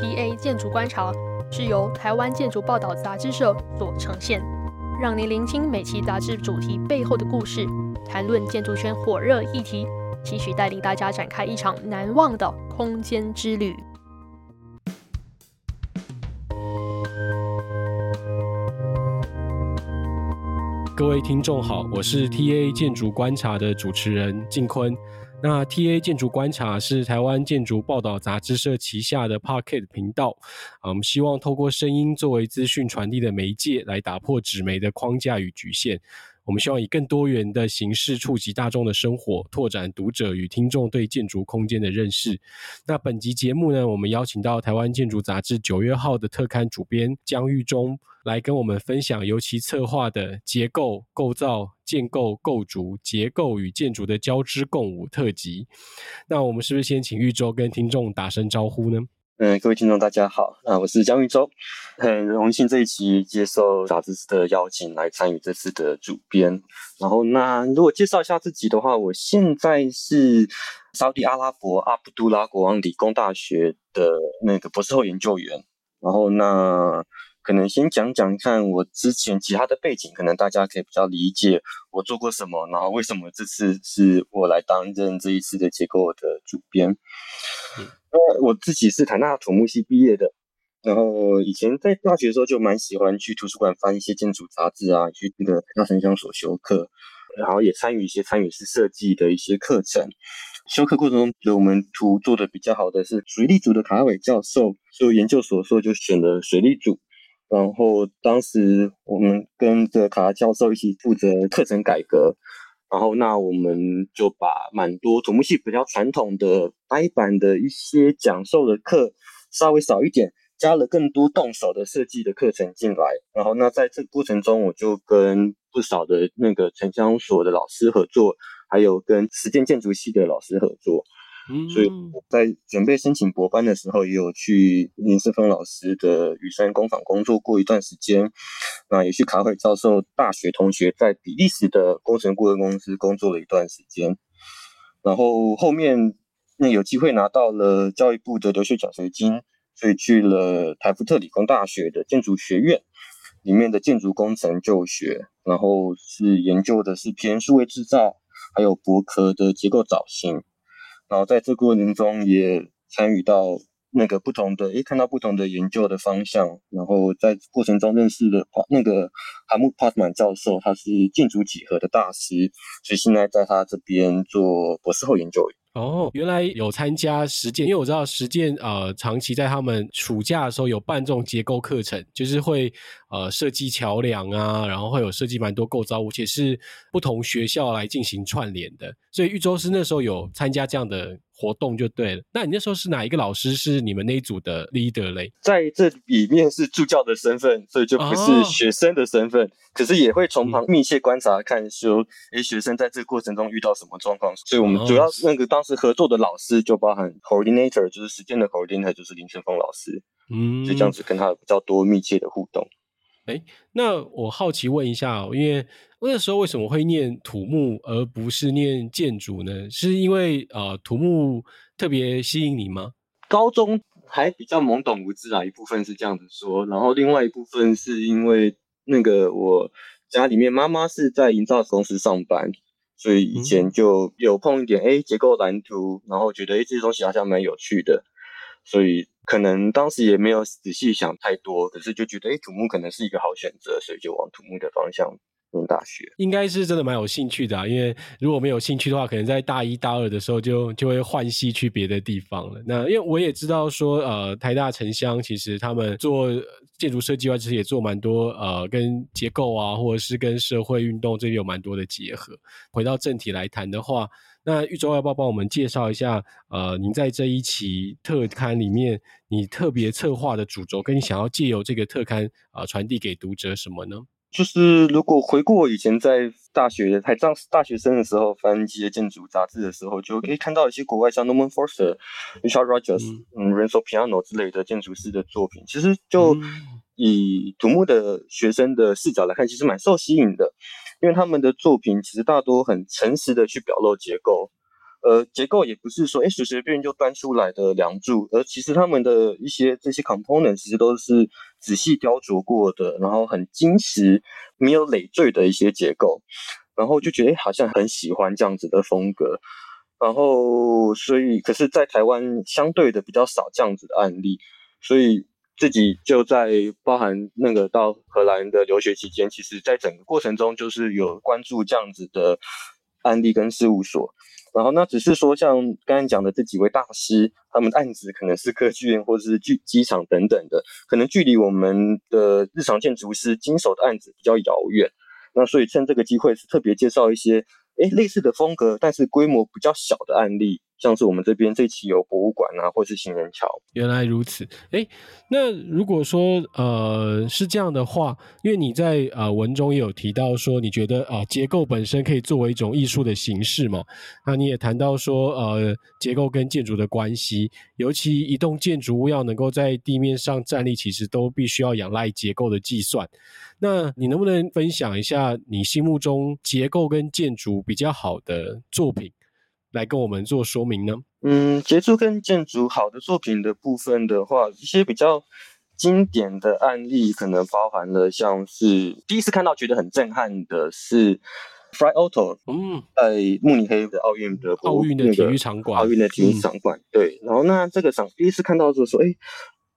TA 建筑观察是由台湾建筑报道杂志社所呈现，让您聆听每期杂志主题背后的故事，谈论建筑圈火热议题，期许带领大家展开一场难忘的空间之旅。各位听众好，我是 TA 建筑观察的主持人静坤。那 TA 建筑观察是台湾建筑报道杂志社旗下的 Pocket 频道，啊，我们希望透过声音作为资讯传递的媒介，来打破纸媒的框架与局限。我们希望以更多元的形式触及大众的生活，拓展读者与听众对建筑空间的认识。那本集节目呢，我们邀请到台湾建筑杂志九月号的特刊主编姜玉中来跟我们分享由其策划的结构、构造、建构、构筑、结构与建筑的交织共舞特辑。那我们是不是先请育中跟听众打声招呼呢？嗯，各位听众大家好，啊，我是姜育中，很荣幸这一期接受杂志的邀请来参与这次的主编。然后，那如果介绍一下自己的话，我现在是沙地阿拉伯阿卜杜拉国王理工大学的那个博士后研究员。然后，那可能先讲讲看我之前其他的背景，可能大家可以比较理解我做过什么，然后为什么这次是我来担任这一次的结构的主编。嗯呃，我自己是台大土木系毕业的，然后以前在大学的时候就蛮喜欢去图书馆翻一些建筑杂志啊，去那个台大城乡所修课，然后也参与一些参与式设计的一些课程。修课过程中，觉得我们图做的比较好的是水利组的卡伟教授，所以研究所说就选了水利组。然后当时我们跟着卡拉教授一起负责课程改革。然后，那我们就把蛮多土木系比较传统的呆板的一些讲授的课稍微少一点，加了更多动手的设计的课程进来。然后，那在这个过程中，我就跟不少的那个城乡所的老师合作，还有跟实践建筑系的老师合作。所以我在准备申请博班的时候，也有去林世峰老师的雨山工坊工作过一段时间。那也去卡会教授大学同学在比利时的工程顾问公司工作了一段时间。然后后面那有机会拿到了教育部的留学奖学金，所以去了台福特理工大学的建筑学院里面的建筑工程就学，然后是研究的是偏数位制造，还有薄壳的结构造型。然后在这过程中也参与到那个不同的，诶，看到不同的研究的方向。然后在过程中认识了那个哈姆帕特曼教授，他是建筑几何的大师，所以现在在他这边做博士后研究。哦，原来有参加实践，因为我知道实践呃长期在他们暑假的时候有办这种结构课程，就是会呃设计桥梁啊，然后会有设计蛮多构造物，且是不同学校来进行串联的。所以玉州是那时候有参加这样的活动就对了。那你那时候是哪一个老师是你们那一组的 leader 嘞？在这里面是助教的身份，所以就不是学生的身份，哦、可是也会从旁密切观察看说，诶，学生在这个过程中遇到什么状况。所以我们主要那个当时合作的老师就包含 coordinator，就是时间的 coordinator，就是林晨峰老师。嗯，就这样子跟他有比较多密切的互动。哎，那我好奇问一下，因为那时候为什么会念土木而不是念建筑呢？是因为呃土木特别吸引你吗？高中还比较懵懂无知啊，一部分是这样子说，然后另外一部分是因为那个我家里面妈妈是在营造公司上班，所以以前就有碰一点哎结构蓝图，然后觉得哎这些东西好像蛮有趣的，所以。可能当时也没有仔细想太多，可是就觉得，诶，土木可能是一个好选择，所以就往土木的方向念大学。应该是真的蛮有兴趣的啊，因为如果没有兴趣的话，可能在大一大二的时候就就会换系去别的地方了。那因为我也知道说，呃，台大城乡其实他们做建筑设计外，其实也做蛮多呃跟结构啊，或者是跟社会运动这边有蛮多的结合。回到正题来谈的话。那玉州要不要帮我们介绍一下？呃，您在这一期特刊里面，你特别策划的主轴，跟你想要借由这个特刊啊、呃，传递给读者什么呢？就是如果回顾我以前在大学还当大学生的时候，翻一些建筑杂志的时候，就可以看到一些国外像 Norman Foster、Richard Rogers、嗯、Renzo Piano 之类的建筑师的作品，其实就以土木的学生的视角来看，其实蛮受吸引的。因为他们的作品其实大多很诚实的去表露结构，呃，结构也不是说哎随随便便就端出来的梁柱，而其实他们的一些这些 component 其实都是仔细雕琢过的，然后很精实、没有累赘的一些结构，然后就觉得好像很喜欢这样子的风格，然后所以可是，在台湾相对的比较少这样子的案例，所以自己就在包含那个到荷兰的留学期间，其实在整个过程中就是有关注这样子的案例跟事务所。然后那只是说，像刚才讲的这几位大师，他们案子可能是科技院或者是剧机场等等的，可能距离我们的日常建筑师经手的案子比较遥远。那所以趁这个机会是特别介绍一些，诶类似的风格，但是规模比较小的案例。像是我们这边这期有博物馆啊，或是行人桥。原来如此，哎，那如果说呃是这样的话，因为你在呃文中也有提到说，你觉得啊、结构本身可以作为一种艺术的形式嘛？那你也谈到说呃结构跟建筑的关系，尤其一栋建筑物要能够在地面上站立，其实都必须要仰赖结构的计算。那你能不能分享一下你心目中结构跟建筑比较好的作品？来跟我们做说明呢？嗯，结构跟建筑好的作品的部分的话，一些比较经典的案例，可能包含了像是第一次看到觉得很震撼的是 Fry Auto，嗯，在慕尼黑的奥运的奥运的体育场馆，奥运的体育场馆，对。然后那这个场第一次看到就是说，哎，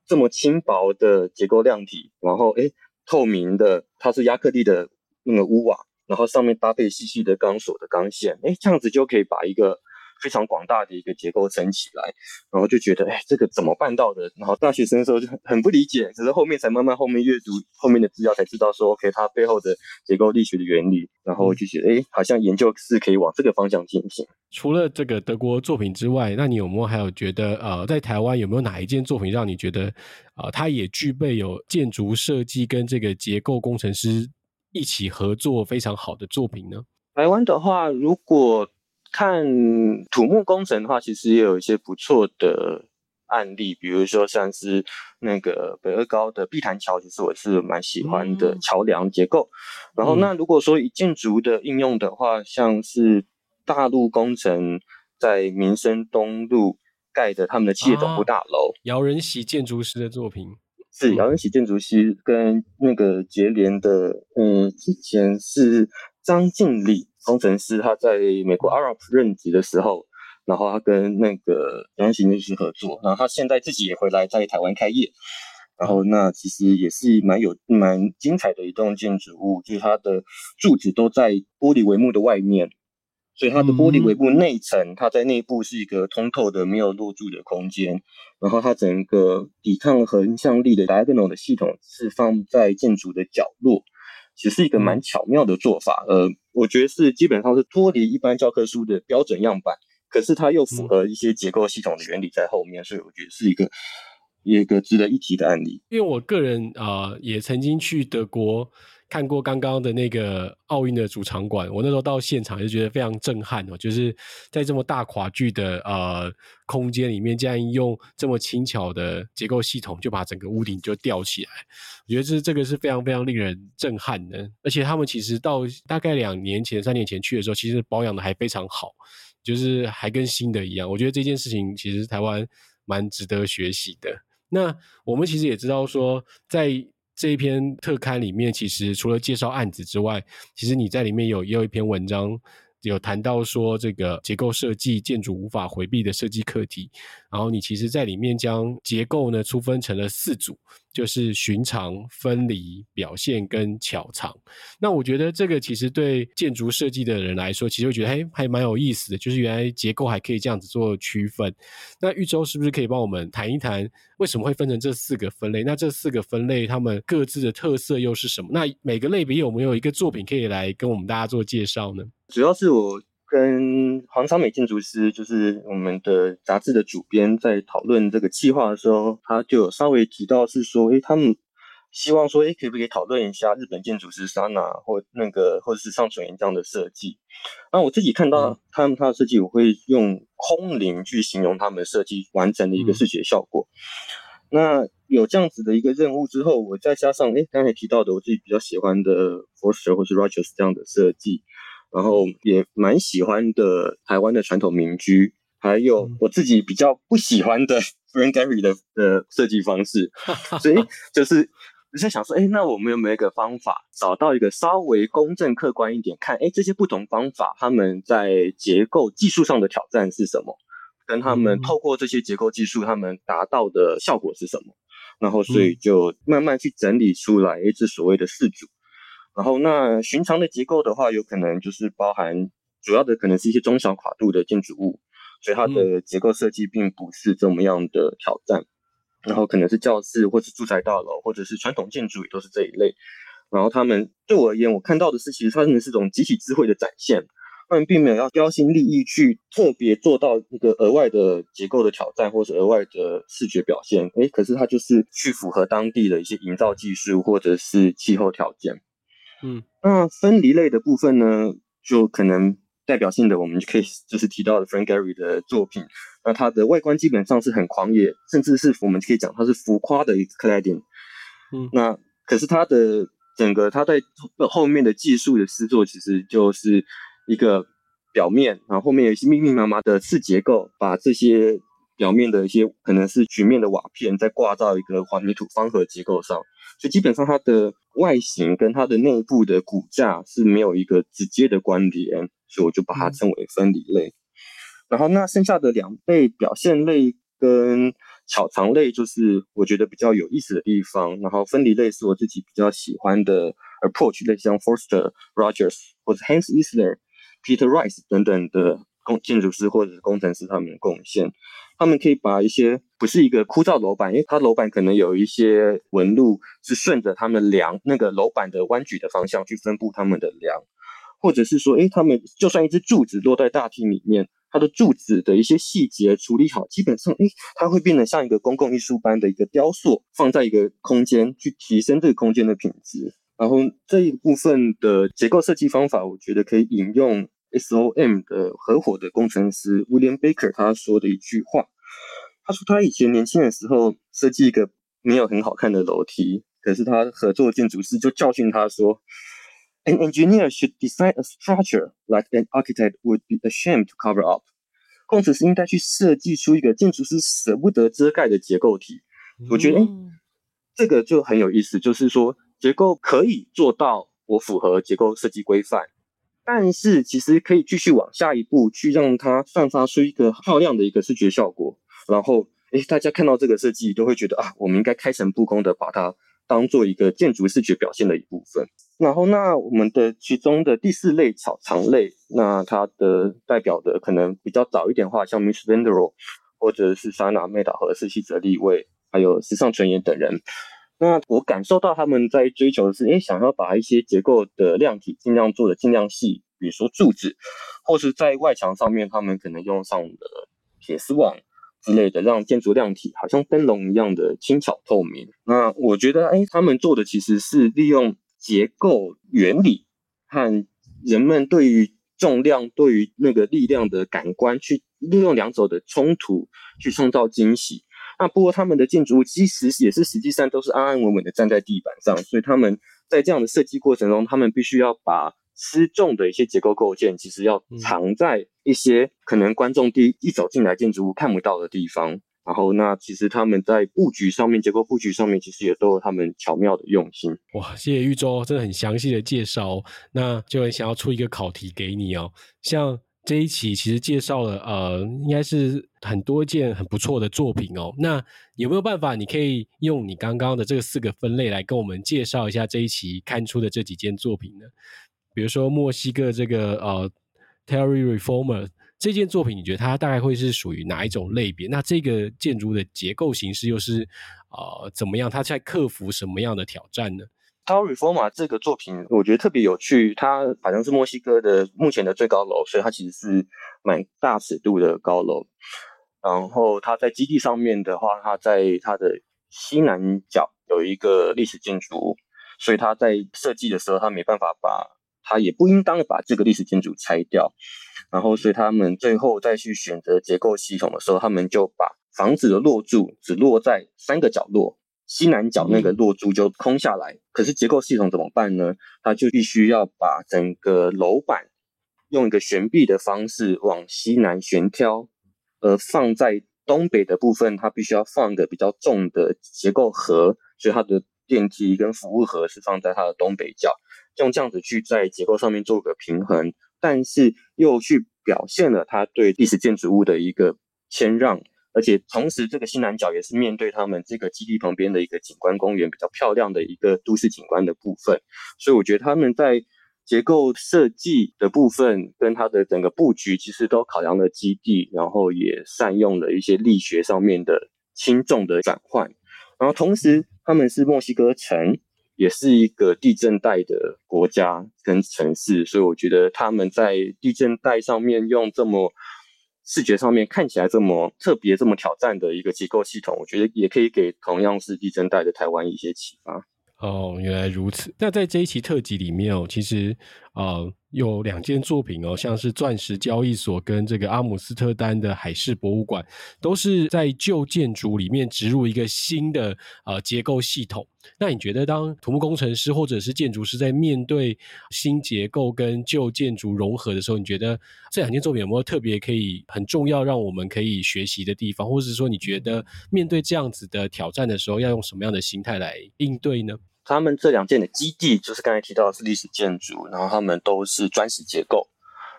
这么轻薄的结构量体，然后哎，透明的，它是亚克力的那个屋瓦。然后上面搭配细细的钢索的钢线，哎，这样子就可以把一个非常广大的一个结构撑起来。然后就觉得，哎，这个怎么办到的？然后大学生的时候就很很不理解，只是后面才慢慢后面阅读后面的资料才知道说，OK，它背后的结构力学的原理。然后就觉得，哎，好像研究是可以往这个方向进行。除了这个德国作品之外，那你有没有还有觉得，呃，在台湾有没有哪一件作品让你觉得，呃，它也具备有建筑设计跟这个结构工程师一起合作非常好的作品呢？台湾的话，如果看土木工程的话，其实也有一些不错的案例，比如说像是那个北二高的碧潭桥，其实我是蛮喜欢的桥梁结构。嗯、然后，那如果说以建筑的应用的话，像是大陆工程在民生东路盖的他们的企业总部大楼，姚仁喜建筑师的作品。是姚恩喜建筑师跟那个杰联的，嗯，之前是张敬礼工程师，他在美国 Arup 任职的时候，然后他跟那个姚仁喜建筑师合作，然后他现在自己也回来在台湾开业，然后那其实也是蛮有蛮精彩的一栋建筑物，就是它的柱子都在玻璃帷幕的外面。所以它的玻璃尾部内层，它在内部是一个通透的、没有落柱的空间。然后它整个抵抗横向力的 diagonal 的系统是放在建筑的角落，其实是一个蛮巧妙的做法。呃，我觉得是基本上是脱离一般教科书的标准样板，可是它又符合一些结构系统的原理在后面，所以我觉得是一个一个值得一提的案例。因为我个人啊、呃，也曾经去德国。看过刚刚的那个奥运的主场馆，我那时候到现场就觉得非常震撼哦，就是在这么大跨距的呃空间里面，竟然用这么轻巧的结构系统就把整个屋顶就吊起来，我觉得这这个是非常非常令人震撼的。而且他们其实到大概两年前、三年前去的时候，其实保养的还非常好，就是还跟新的一样。我觉得这件事情其实台湾蛮值得学习的。那我们其实也知道说，在这一篇特刊里面，其实除了介绍案子之外，其实你在里面有也有一篇文章，有谈到说这个结构设计建筑无法回避的设计课题。然后你其实在里面将结构呢粗分成了四组。就是寻常、分离、表现跟巧藏。那我觉得这个其实对建筑设计的人来说，其实会觉得还还蛮有意思的。就是原来结构还可以这样子做区分。那玉州是不是可以帮我们谈一谈为什么会分成这四个分类？那这四个分类他们各自的特色又是什么？那每个类别有没有一个作品可以来跟我们大家做介绍呢？主要是我。跟黄昌美建筑师，就是我们的杂志的主编，在讨论这个计划的时候，他就有稍微提到是说，诶，他们希望说，诶，可不可以讨论一下日本建筑师沙纳或那个或者是上纯元这样的设计？那我自己看到他们他的设计，我会用空灵去形容他们设计完整的一个视觉效果。嗯、那有这样子的一个任务之后，我再加上诶刚才提到的我自己比较喜欢的 Foerster 或是 Rogers 这样的设计。然后也蛮喜欢的台湾的传统民居，还有我自己比较不喜欢的 Frank Gehry 的的设计方式，所以就是我在想说，哎，那我们有没有一个方法找到一个稍微公正客观一点，看，哎，这些不同方法他们在结构技术上的挑战是什么，跟他们透过这些结构技术，他们达到的效果是什么，然后所以就慢慢去整理出来，哎，这所谓的四组。然后，那寻常的结构的话，有可能就是包含主要的，可能是一些中小跨度的建筑物，所以它的结构设计并不是这么样的挑战。然后可能是教室，或是住宅大楼，或者是传统建筑，也都是这一类。然后他们对我而言，我看到的是，其实它真的是种集体智慧的展现。他们并没有要标新立异去特别做到一个额外的结构的挑战，或是额外的视觉表现。诶，可是它就是去符合当地的一些营造技术，或者是气候条件。嗯，那分离类的部分呢，就可能代表性的，我们就可以就是提到的 Frank Gehry 的作品。那它的外观基本上是很狂野，甚至是我们可以讲它是浮夸的一个 cladding。嗯，那可是它的整个它在后面的技术的施作，其实就是一个表面，然后后面有一些密密麻麻的次结构，把这些表面的一些可能是曲面的瓦片，再挂到一个环泥土方盒结构上。所以基本上它的外形跟它的内部的骨架是没有一个直接的关联，所以我就把它称为分离类。嗯、然后那剩下的两类表现类跟巧藏类，就是我觉得比较有意思的地方。然后分离类是我自己比较喜欢的 approach 类，像 Forster Rogers 或者 Hans Eisler、Peter Rice 等等的工建筑师或者是工程师他们的贡献。他们可以把一些不是一个枯燥楼板，因为它楼板可能有一些纹路是顺着他们梁那个楼板的弯曲的方向去分布他们的梁，或者是说，诶，他们就算一支柱子落在大厅里面，它的柱子的一些细节处理好，基本上，诶，它会变得像一个公共艺术般的一个雕塑，放在一个空间去提升这个空间的品质。然后这一部分的结构设计方法，我觉得可以引用。SOM 的合伙的工程师 William Baker 他说的一句话，他说他以前年轻的时候设计一个没有很好看的楼梯，可是他合作建筑师就教训他说，An engineer should design a structure like an architect would be ashamed to cover up。工程师应该去设计出一个建筑师舍不得遮盖的结构体。我觉得，哎，这个就很有意思，就是说结构可以做到我符合结构设计规范。但是其实可以继续往下一步去让它散发出一个漂亮的一个视觉效果，然后诶，大家看到这个设计都会觉得啊，我们应该开诚布公的把它当做一个建筑视觉表现的一部分。然后那我们的其中的第四类巧藏类，那它的代表的可能比较早一点的话，像 Miss van der Rohe 或者是莎娜麦达和斯希泽利卫，还有时尚纯也等人。那我感受到他们在追求的是，诶，想要把一些结构的量体尽量做的尽量细，比如说柱子，或是在外墙上面，他们可能用上的铁丝网之类的，让建筑量体好像灯笼一样的轻巧透明。那我觉得，诶，他们做的其实是利用结构原理和人们对于重量、对于那个力量的感官，去利用两者的冲突，去创造惊喜。那不过他们的建筑物其实也是实际上都是安安稳稳的站在地板上，所以他们在这样的设计过程中，他们必须要把失重的一些结构构件，其实要藏在一些可能观众第一走进来建筑物看不到的地方。然后那其实他们在布局上面，结构布局上面，其实也都有他们巧妙的用心。哇，谢谢玉州，真的很详细的介绍。那就很想要出一个考题给你哦，像。这一期其实介绍了呃，应该是很多件很不错的作品哦。那有没有办法，你可以用你刚刚的这四个分类来跟我们介绍一下这一期刊出的这几件作品呢？比如说墨西哥这个呃 Terry Reformer 这件作品，你觉得它大概会是属于哪一种类别？那这个建筑的结构形式又是呃怎么样？它在克服什么样的挑战呢 Tower Reforma 这个作品，我觉得特别有趣。它好像是墨西哥的目前的最高楼，所以它其实是蛮大尺度的高楼。然后它在基地上面的话，它在它的西南角有一个历史建筑，所以它在设计的时候，它没办法把，它也不应当把这个历史建筑拆掉。然后，所以他们最后再去选择结构系统的时候，他们就把房子的落柱只落在三个角落。西南角那个落柱就空下来，可是结构系统怎么办呢？它就必须要把整个楼板用一个悬臂的方式往西南悬挑，而放在东北的部分，它必须要放一个比较重的结构盒，所以它的电梯跟服务盒是放在它的东北角，用这样子去在结构上面做个平衡，但是又去表现了它对历史建筑物的一个谦让。而且同时，这个西南角也是面对他们这个基地旁边的一个景观公园，比较漂亮的一个都市景观的部分。所以我觉得他们在结构设计的部分跟它的整个布局，其实都考量了基地，然后也善用了一些力学上面的轻重的转换。然后同时，他们是墨西哥城，也是一个地震带的国家跟城市，所以我觉得他们在地震带上面用这么。视觉上面看起来这么特别、这么挑战的一个结构系统，我觉得也可以给同样是地震带的台湾一些启发。哦，原来如此。那在这一期特辑里面哦，其实呃。有两件作品哦，像是钻石交易所跟这个阿姆斯特丹的海事博物馆，都是在旧建筑里面植入一个新的呃结构系统。那你觉得，当土木工程师或者是建筑师在面对新结构跟旧建筑融合的时候，你觉得这两件作品有没有特别可以很重要让我们可以学习的地方，或者是说你觉得面对这样子的挑战的时候，要用什么样的心态来应对呢？他们这两件的基地，就是刚才提到的是历史建筑，然后他们都是砖石结构，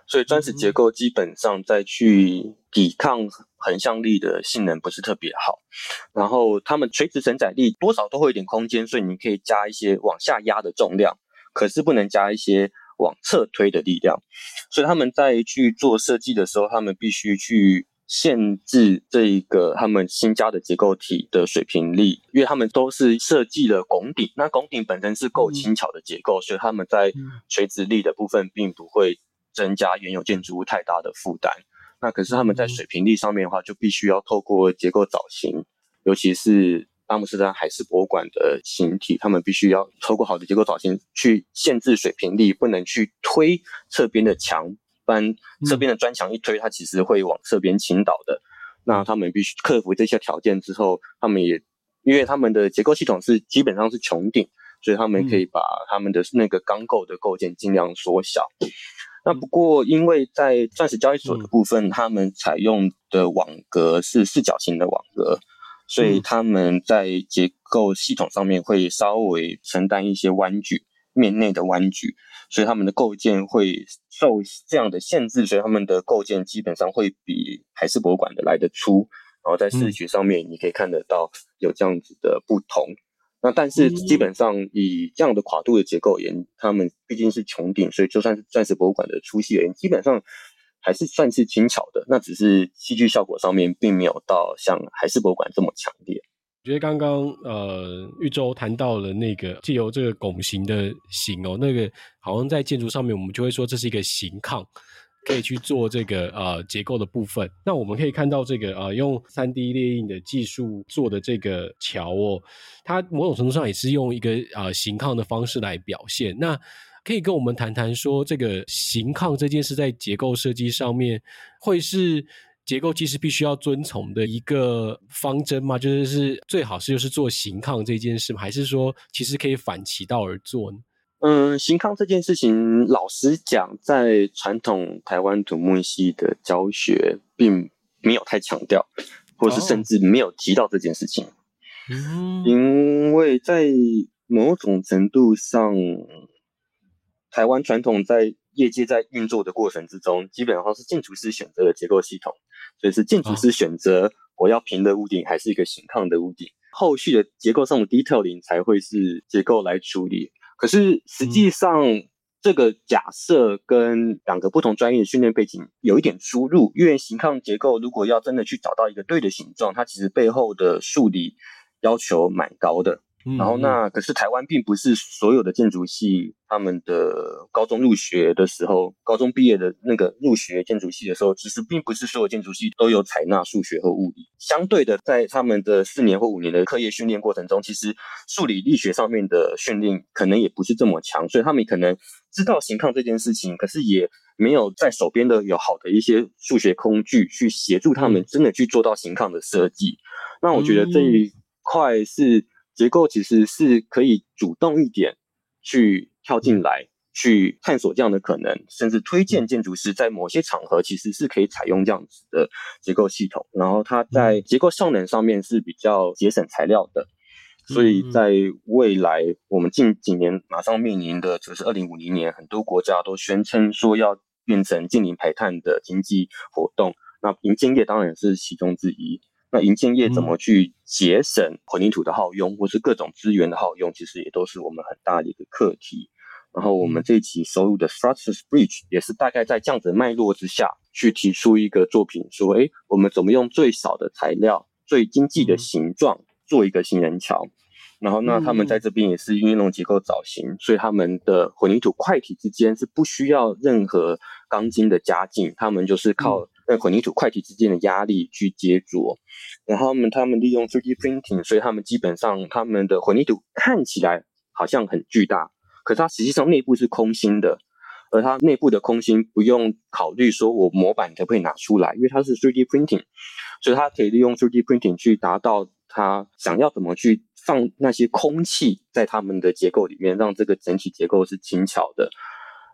所以砖石结构基本上在去抵抗横向力的性能不是特别好。然后他们垂直承载力多少都会有点空间，所以你可以加一些往下压的重量，可是不能加一些往侧推的力量。所以他们在去做设计的时候，他们必须去。限制这一个他们新加的结构体的水平力，因为他们都是设计了拱顶，那拱顶本身是够轻巧的结构，嗯、所以他们在垂直力的部分并不会增加原有建筑物太大的负担。那可是他们在水平力上面的话，就必须要透过结构造型，尤其是阿姆斯特丹海事博物馆的形体，他们必须要透过好的结构造型去限制水平力，不能去推侧边的墙。不然侧边的砖墙一推，它其实会往侧边倾倒的。那他们必须克服这些条件之后，他们也因为他们的结构系统是基本上是穹顶，所以他们可以把他们的那个钢构的构件尽量缩小。那不过因为在钻石交易所的部分，他们采用的网格是四角形的网格，所以他们在结构系统上面会稍微承担一些弯矩，面内的弯矩。所以他们的构建会受这样的限制，所以他们的构建基本上会比海事博物馆的来得粗，然后在视觉上面你可以看得到有这样子的不同。嗯、那但是基本上以这样的跨度的结构而言，他们毕竟是穹顶，所以就算是钻石博物馆的粗细而言，基本上还是算是轻巧的。那只是戏剧效果上面并没有到像海事博物馆这么强烈。我觉得刚刚呃，玉洲谈到了那个借由这个拱形的形哦，那个好像在建筑上面，我们就会说这是一个形抗，可以去做这个呃结构的部分。那我们可以看到这个呃用三 D 列印的技术做的这个桥哦，它某种程度上也是用一个呃形抗的方式来表现。那可以跟我们谈谈说，这个形抗这件事在结构设计上面会是。结构其实必须要遵从的一个方针嘛，就是是最好是就是做形抗这件事吗？还是说其实可以反其道而做呢？嗯，形抗这件事情，老实讲，在传统台湾土木系的教学并没有太强调，或是甚至没有提到这件事情。嗯，因为在某种程度上，台湾传统在业界在运作的过程之中，基本上是建筑师选择的结构系统，所以是建筑师选择我要平的屋顶还是一个形抗的屋顶，后续的结构上的 detailing 才会是结构来处理。可是实际上，这个假设跟两个不同专业的训练背景有一点出入，因为形抗结构如果要真的去找到一个对的形状，它其实背后的数理要求蛮高的。然后那可是台湾并不是所有的建筑系，他们的高中入学的时候，高中毕业的那个入学建筑系的时候，其实并不是所有建筑系都有采纳数学和物理。相对的，在他们的四年或五年的课业训练过程中，其实数理力学上面的训练可能也不是这么强，所以他们可能知道形抗这件事情，可是也没有在手边的有好的一些数学工具去协助他们真的去做到形抗的设计。那我觉得这一块是。结构其实是可以主动一点去跳进来，去探索这样的可能，甚至推荐建筑师在某些场合其实是可以采用这样子的结构系统。然后它在结构效能上面是比较节省材料的，所以在未来我们近几年马上面临的就是二零五零年，很多国家都宣称说要变成近零排碳的经济活动。那银建业当然是其中之一。那营建业怎么去节省混凝土的耗用，或是各种资源的耗用，其实也都是我们很大的一个课题。然后我们这一期收录的 Structures Bridge 也是大概在这样子的脉络之下去提出一个作品，说，诶，我们怎么用最少的材料、最经济的形状做一个行人桥？然后，那他们在这边也是运用结构造型，所以他们的混凝土块体之间是不需要任何钢筋的加劲，他们就是靠混凝土块体之间的压力去接着。然后他们他们利用 3D printing，所以他们基本上他们的混凝土看起来好像很巨大。可是它实际上内部是空心的，而它内部的空心不用考虑说我模板可不可以拿出来，因为它是 3D printing，所以它可以利用 3D printing 去达到它想要怎么去放那些空气在他们的结构里面，让这个整体结构是轻巧的。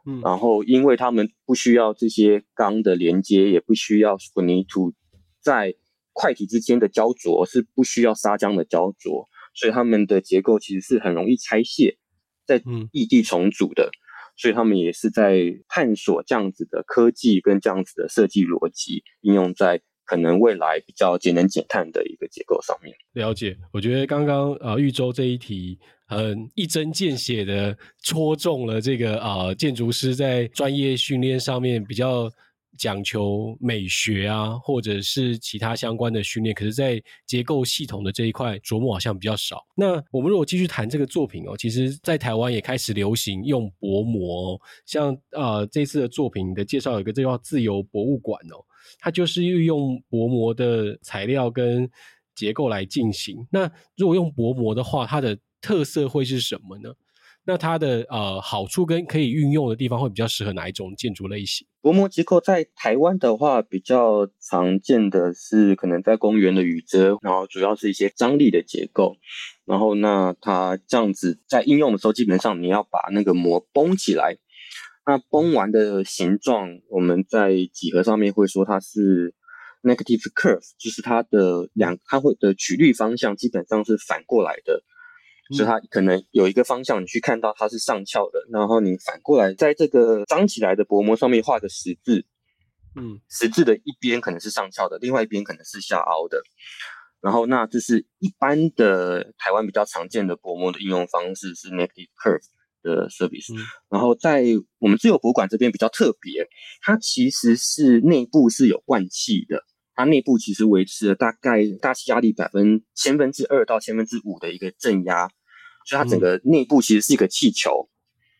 嗯，然后因为他们不需要这些钢的连接，也不需要混凝土在块体之间的胶着，是不需要砂浆的胶着，所以他们的结构其实是很容易拆卸。在异地重组的，所以他们也是在探索这样子的科技跟这样子的设计逻辑，应用在可能未来比较节能减碳的一个结构上面。了解，我觉得刚刚呃玉州这一题很一针见血的戳中了这个啊、呃、建筑师在专业训练上面比较。讲求美学啊，或者是其他相关的训练，可是，在结构系统的这一块琢磨好像比较少。那我们如果继续谈这个作品哦，其实，在台湾也开始流行用薄膜哦，像呃这次的作品的介绍有一个叫自由博物馆哦，它就是运用薄膜的材料跟结构来进行。那如果用薄膜的话，它的特色会是什么呢？那它的呃好处跟可以运用的地方会比较适合哪一种建筑类型？薄膜结构在台湾的话，比较常见的是可能在公园的雨遮，然后主要是一些张力的结构。然后那它这样子在应用的时候，基本上你要把那个膜绷起来。那崩完的形状，我们在几何上面会说它是 negative curve，就是它的两它会的曲率方向基本上是反过来的。所以它可能有一个方向，你去看到它是上翘的，然后你反过来在这个张起来的薄膜上面画个十字，嗯，十字的一边可能是上翘的，另外一边可能是下凹的。然后那这是一般的台湾比较常见的薄膜的应用方式是 negative curve 的 service。嗯。然后在我们自由博物馆这边比较特别，它其实是内部是有灌气的。它内部其实维持了大概大气压力百分千分之二到千分之五的一个正压，所以它整个内部其实是一个气球。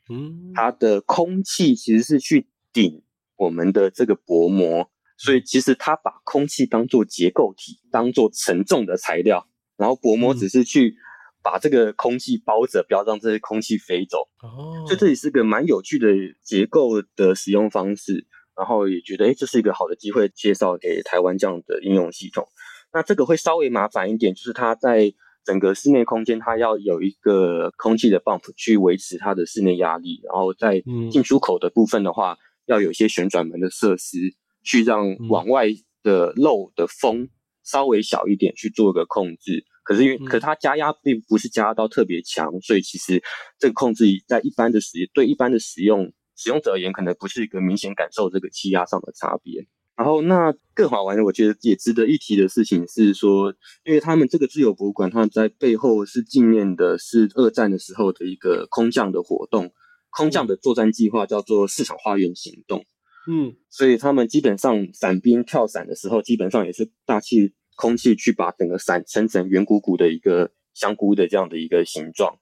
嗯，它的空气其实是去顶我们的这个薄膜，所以其实它把空气当做结构体，当做沉重的材料，然后薄膜只是去把这个空气包着，不要让这些空气飞走。哦，所以这里是个蛮有趣的结构的使用方式。然后也觉得，哎，这是一个好的机会，介绍给台湾这样的应用系统。那这个会稍微麻烦一点，就是它在整个室内空间，它要有一个空气的 bump 去维持它的室内压力。然后在进出口的部分的话，嗯、要有一些旋转门的设施，去让往外的漏的风稍微小一点，去做个控制。可是因为，可是它加压并不是加压到特别强，所以其实这个控制在一般的使对一般的使用。使用者而言，可能不是一个明显感受这个气压上的差别。然后，那更好玩的，我觉得也值得一提的事情是说，因为他们这个自由博物馆，它在背后是纪念的是二战的时候的一个空降的活动，空降的作战计划叫做市场花园行动。嗯，所以他们基本上伞兵跳伞的时候，基本上也是大气空气去把整个伞撑成圆鼓鼓的一个香菇的这样的一个形状，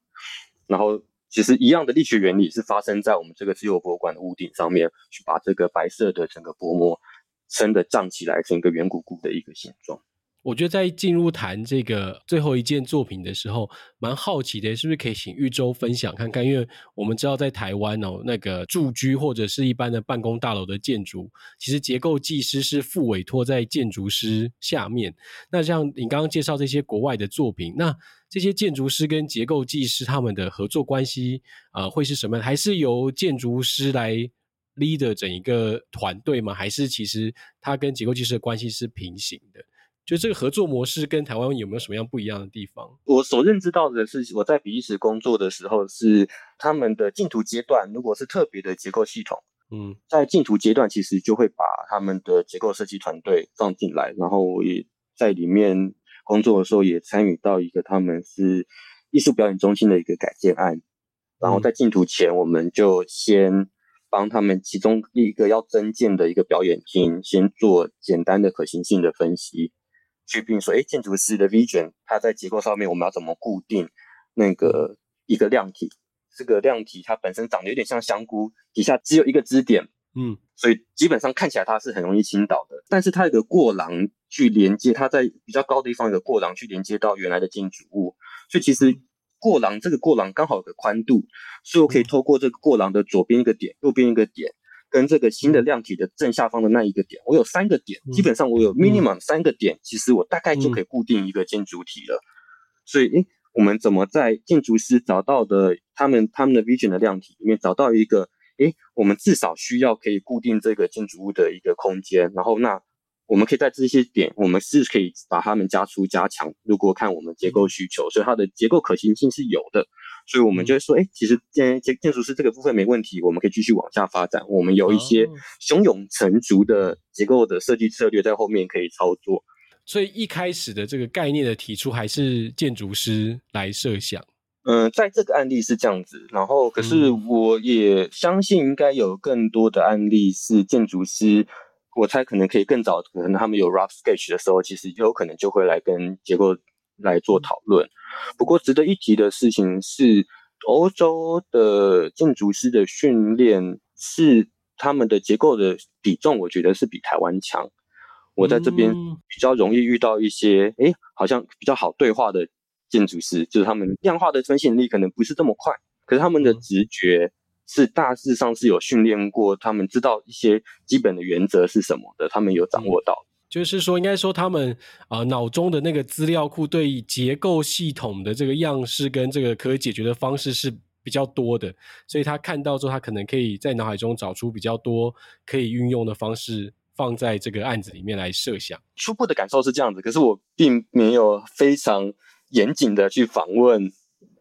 然后。其实一样的力学原理是发生在我们这个自由博物馆的屋顶上面，去把这个白色的整个薄膜撑的胀起来，成一个圆鼓鼓的一个形状。我觉得在进入谈这个最后一件作品的时候，蛮好奇的，是不是可以请玉洲分享看看？因为我们知道在台湾哦，那个住居或者是一般的办公大楼的建筑，其实结构技师是副委托在建筑师下面。那像你刚刚介绍这些国外的作品，那这些建筑师跟结构技师他们的合作关系啊、呃，会是什么？还是由建筑师来 leader 整一个团队吗？还是其实他跟结构技师的关系是平行的？就这个合作模式跟台湾有没有什么样不一样的地方？我所认知到的是，我在比利时工作的时候，是他们的竞图阶段，如果是特别的结构系统，嗯，在竞图阶段其实就会把他们的结构设计团队放进来，然后我也在里面工作的时候也参与到一个他们是艺术表演中心的一个改建案，然后在竞图前，我们就先帮他们其中一个要增建的一个表演厅，先做简单的可行性的分析。去并说，哎，建筑师的 vision，它在结构上面我们要怎么固定那个一个量体？这个量体它本身长得有点像香菇，底下只有一个支点，嗯，所以基本上看起来它是很容易倾倒的。但是它有个过廊去连接，它在比较高的地方有个过廊去连接到原来的建筑物，所以其实过廊这个过廊刚好有个宽度，所以我可以透过这个过廊的左边一个点，右边一个点。跟这个新的量体的正下方的那一个点，我有三个点，基本上我有 minimum 三个点，其实我大概就可以固定一个建筑体了。所以，诶，我们怎么在建筑师找到的他们他们的 vision 的量体里面找到一个，诶，我们至少需要可以固定这个建筑物的一个空间，然后那我们可以在这些点，我们是可以把它们加粗加强。如果看我们结构需求，所以它的结构可行性是有的。所以我们就会说，哎、欸，其实建建建筑师这个部分没问题，我们可以继续往下发展。我们有一些胸有成竹的结构的设计策略在后面可以操作。所以一开始的这个概念的提出，还是建筑师来设想。嗯、呃，在这个案例是这样子，然后可是我也相信应该有更多的案例是建筑师，我猜可能可以更早，可能他们有 rough sketch 的时候，其实有可能就会来跟结构来做讨论。不过，值得一提的事情是，欧洲的建筑师的训练是他们的结构的比重，我觉得是比台湾强。我在这边比较容易遇到一些，哎，好像比较好对话的建筑师，就是他们量化的分析能力可能不是这么快，可是他们的直觉是大致上是有训练过，他们知道一些基本的原则是什么的，他们有掌握到。就是说，应该说他们啊脑中的那个资料库对结构系统的这个样式跟这个可以解决的方式是比较多的，所以他看到之后，他可能可以在脑海中找出比较多可以运用的方式，放在这个案子里面来设想。初步的感受是这样子，可是我并没有非常严谨的去访问，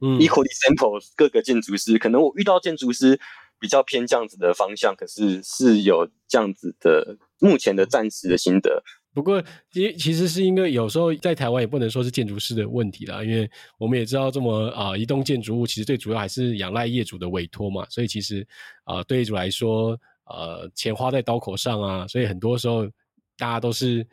嗯，equally sample 各个建筑师，可能我遇到建筑师比较偏这样子的方向，可是是有这样子的。目前的暂时的心得，不过其其实是因为有时候在台湾也不能说是建筑师的问题啦，因为我们也知道这么啊、呃，一栋建筑物其实最主要还是仰赖业主的委托嘛，所以其实啊、呃，对业主来说，呃，钱花在刀口上啊，所以很多时候大家都是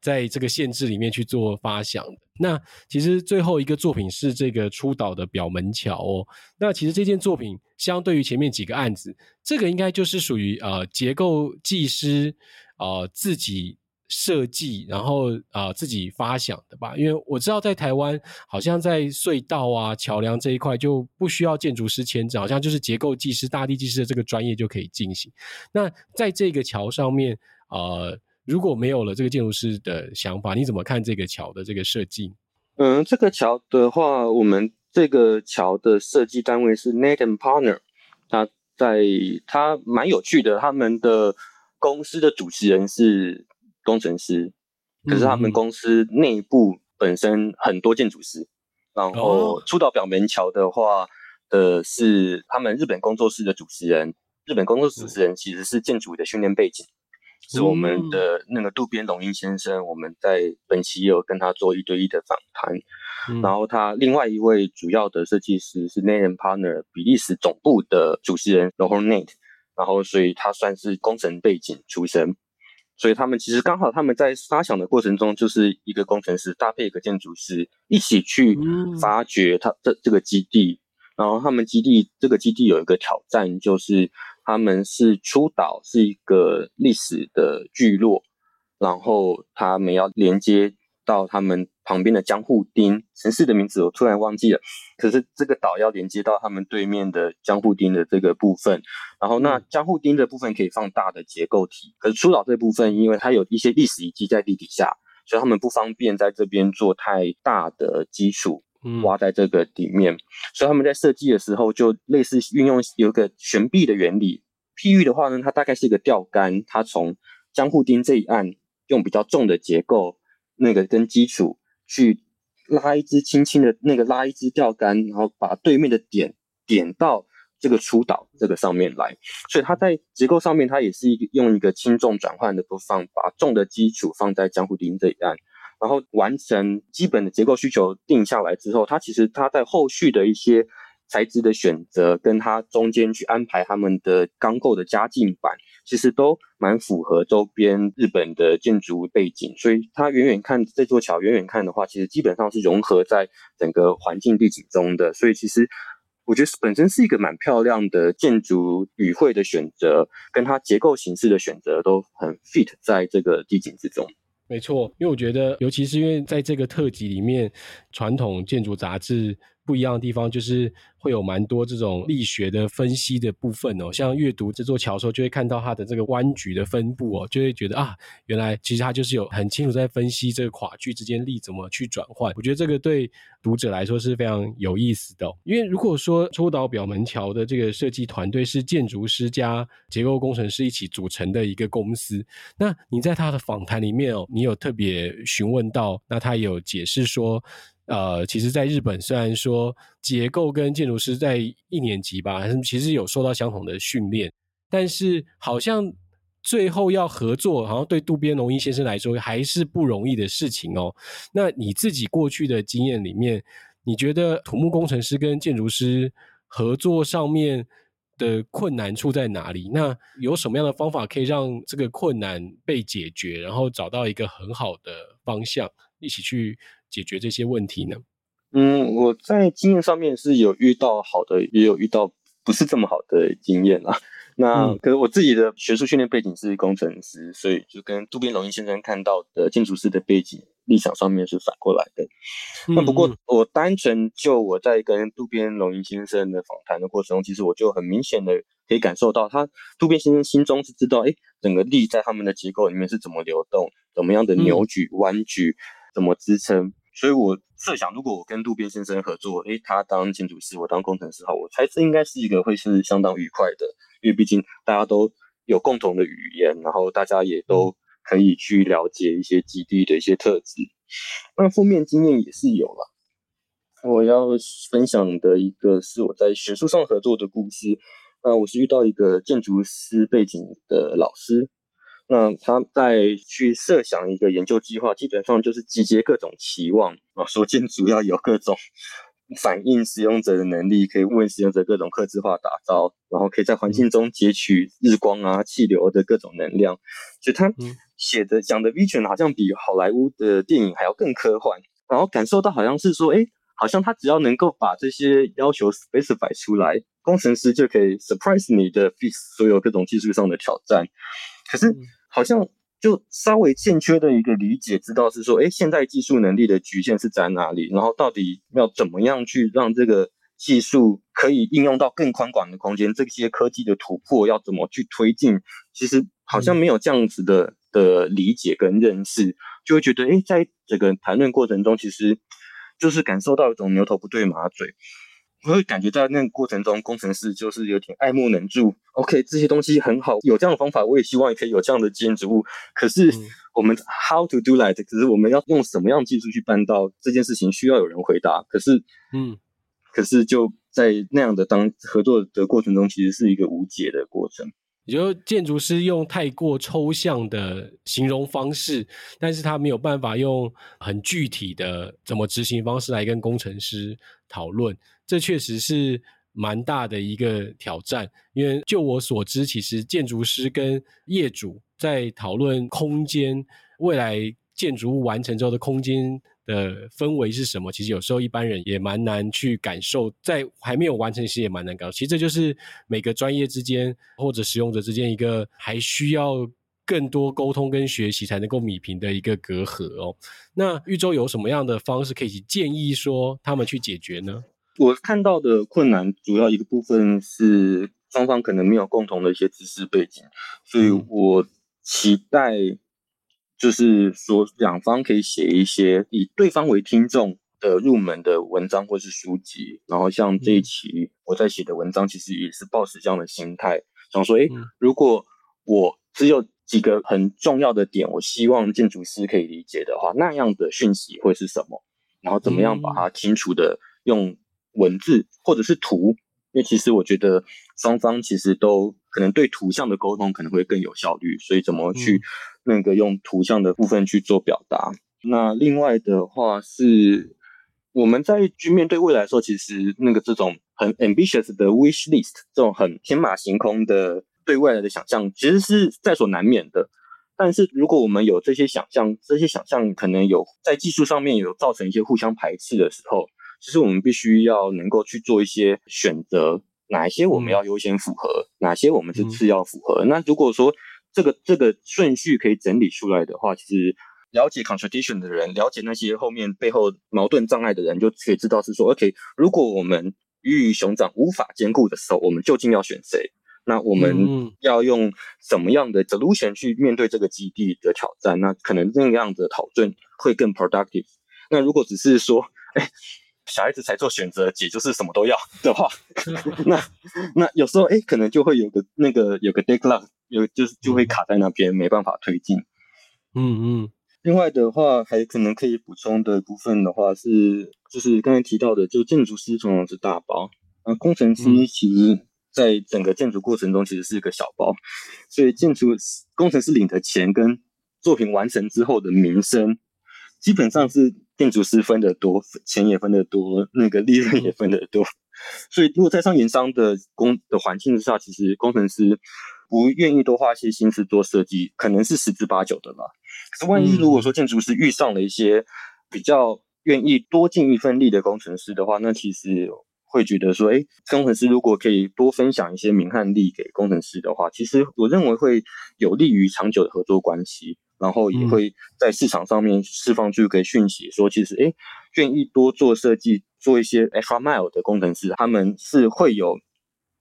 在这个限制里面去做发想。那其实最后一个作品是这个出岛的表门桥哦，那其实这件作品相对于前面几个案子，这个应该就是属于呃结构技师。呃，自己设计，然后呃自己发想的吧。因为我知道在台湾，好像在隧道啊、桥梁这一块就不需要建筑师签证，好像就是结构技师、大地技师的这个专业就可以进行。那在这个桥上面，呃，如果没有了这个建筑师的想法，你怎么看这个桥的这个设计？嗯，这个桥的话，我们这个桥的设计单位是 Nathan & Partner，他在他蛮有趣的，他们的。公司的主持人是工程师，可是他们公司内部本身很多建筑师。然后出岛表门桥的话，呃，是他们日本工作室的主持人。日本工作室主持人其实是建筑的训练背景，是我们的那个渡边龙英先生。我们在本期也有跟他做一对一的访谈。然后他另外一位主要的设计师是 Knight & Partner 比利时总部的主持人 Laurent Knight。然后，所以他算是工程背景出身，所以他们其实刚好他们在发想的过程中，就是一个工程师搭配一个建筑师一起去发掘他这这个基地。然后他们基地这个基地有一个挑战，就是他们是出岛是一个历史的聚落，然后他们要连接到他们旁边的江户町城市的名字，我突然忘记了。可是这个岛要连接到他们对面的江户町的这个部分，然后那江户町的部分可以放大的结构体，可是出岛这部分，因为它有一些历史遗迹在地底下，所以他们不方便在这边做太大的基础，挖在这个底面，所以他们在设计的时候就类似运用有一个悬臂的原理。譬喻的话呢，它大概是一个钓竿，它从江户町这一岸用比较重的结构，那个跟基础去拉一支轻轻的那个拉一支钓竿，然后把对面的点点到这个出岛这个上面来。所以它在结构上面，它也是一个用一个轻重转换的不放，把重的基础放在江户町这一岸，然后完成基本的结构需求定下来之后，它其实它在后续的一些。材质的选择，跟它中间去安排他们的钢构的加进板，其实都蛮符合周边日本的建筑背景，所以它远远看这座桥，远远看的话，其实基本上是融合在整个环境地景中的。所以其实我觉得本身是一个蛮漂亮的建筑语汇的选择，跟它结构形式的选择都很 fit 在这个地景之中。没错，因为我觉得，尤其是因为在这个特辑里面，传统建筑杂志。不一样的地方就是会有蛮多这种力学的分析的部分哦，像阅读这座桥的时候，就会看到它的这个弯矩的分布哦，就会觉得啊，原来其实它就是有很清楚在分析这个跨距之间力怎么去转换。我觉得这个对读者来说是非常有意思的哦，因为如果说出岛表门桥的这个设计团队是建筑师加结构工程师一起组成的一个公司，那你在他的访谈里面哦，你有特别询问到，那他有解释说。呃，其实，在日本，虽然说结构跟建筑师在一年级吧，其实有受到相同的训练，但是好像最后要合作，好像对渡边龙一先生来说还是不容易的事情哦。那你自己过去的经验里面，你觉得土木工程师跟建筑师合作上面的困难处在哪里？那有什么样的方法可以让这个困难被解决，然后找到一个很好的方向，一起去解决这些问题呢？嗯，我在经验上面是有遇到好的，也有遇到不是这么好的经验啦。那、嗯、可是我自己的学术训练背景是工程师，所以就跟渡边龙一先生看到的建筑师的背景立场上面是反过来的。嗯、那不过我单纯就我在跟渡边龙一先生的访谈的过程中，其实我就很明显的可以感受到，他渡边先生心中是知道，哎，整个力在他们的结构里面是怎么流动，怎么样的扭矩、弯矩。怎么支撑？所以我设想，如果我跟渡边先生合作，诶，他当建筑师，我当工程师，好，我猜这应该是一个会是相当愉快的，因为毕竟大家都有共同的语言，然后大家也都可以去了解一些基地的一些特质。那负面经验也是有了。我要分享的一个是我在学术上合作的故事。那我是遇到一个建筑师背景的老师。那他在去设想一个研究计划，基本上就是集结各种期望啊，所见主要有各种反映使用者的能力，可以为使用者各种客制化打造，然后可以在环境中截取日光啊、气流的各种能量。所以他写的讲的 vision 好像比好莱坞的电影还要更科幻，然后感受到好像是说，哎，好像他只要能够把这些要求 specify 出来，工程师就可以 surprise 你的 fix 所有各种技术上的挑战。可是。好像就稍微欠缺的一个理解，知道是说，哎，现在技术能力的局限是在哪里？然后到底要怎么样去让这个技术可以应用到更宽广的空间？这些科技的突破要怎么去推进？其实好像没有这样子的的理解跟认识，就会觉得，哎，在这个谈论过程中，其实就是感受到一种牛头不对马嘴。我会感觉在那个过程中，工程师就是有点爱莫能助。OK，这些东西很好，有这样的方法，我也希望也可以有这样的建筑物。可是我们 how to do that？可是我们要用什么样的技术去办到这件事情？需要有人回答。可是，嗯，可是就在那样的当合作的过程中，其实是一个无解的过程。也就建筑师用太过抽象的形容方式，但是他没有办法用很具体的怎么执行方式来跟工程师讨论。这确实是蛮大的一个挑战，因为就我所知，其实建筑师跟业主在讨论空间，未来建筑物完成之后的空间的氛围是什么，其实有时候一般人也蛮难去感受，在还没有完成时也蛮难搞。其实这就是每个专业之间或者使用者之间一个还需要更多沟通跟学习，才能够弭平的一个隔阂哦。那玉州有什么样的方式可以建议说他们去解决呢？我看到的困难主要一个部分是双方可能没有共同的一些知识背景，所以我期待就是说两方可以写一些以对方为听众的入门的文章或是书籍。然后像这一期我在写的文章，其实也是抱持这样的心态，想说，诶，如果我只有几个很重要的点，我希望建筑师可以理解的话，那样的讯息会是什么？然后怎么样把它清楚的用。文字或者是图，因为其实我觉得双方其实都可能对图像的沟通可能会更有效率，所以怎么去那个用图像的部分去做表达。嗯、那另外的话是我们在去面对未来的时候，其实那个这种很 ambitious 的 wish list，这种很天马行空的对未来的想象，其实是在所难免的。但是如果我们有这些想象，这些想象可能有在技术上面有造成一些互相排斥的时候。其实我们必须要能够去做一些选择，哪一些我们要优先符合，嗯、哪些我们是次要符合。嗯、那如果说这个这个顺序可以整理出来的话，其实了解 contradiction 的人，了解那些后面背后矛盾障碍的人，就可以知道是说，OK，如果我们鱼与熊掌无法兼顾的时候，我们究竟要选谁？那我们要用什么样的 solution 去面对这个基地的挑战？那可能那样的讨论会更 productive。那如果只是说，哎。小孩子才做选择，姐就是什么都要的话，那那有时候哎、欸，可能就会有个那个有个 deadlock，有就是就会卡在那边，没办法推进。嗯嗯。另外的话，还可能可以补充的部分的话是，就是刚才提到的，就建筑师通常是大包，啊，工程师其实在整个建筑过程中其实是一个小包，所以建筑工程师领的钱跟作品完成之后的名声，基本上是。建筑师分得多，钱也分得多，那个利润也分得多，所以如果在商言商的工的环境之下，其实工程师不愿意多花些心思做设计，可能是十之八九的啦。可是万一如果说建筑师遇上了一些比较愿意多尽一份力的工程师的话，那其实会觉得说，哎，工程师如果可以多分享一些名和利给工程师的话，其实我认为会有利于长久的合作关系。然后也会在市场上面释放出一个讯息，说其实诶，愿意多做设计、做一些 extra mile 的工程师，他们是会有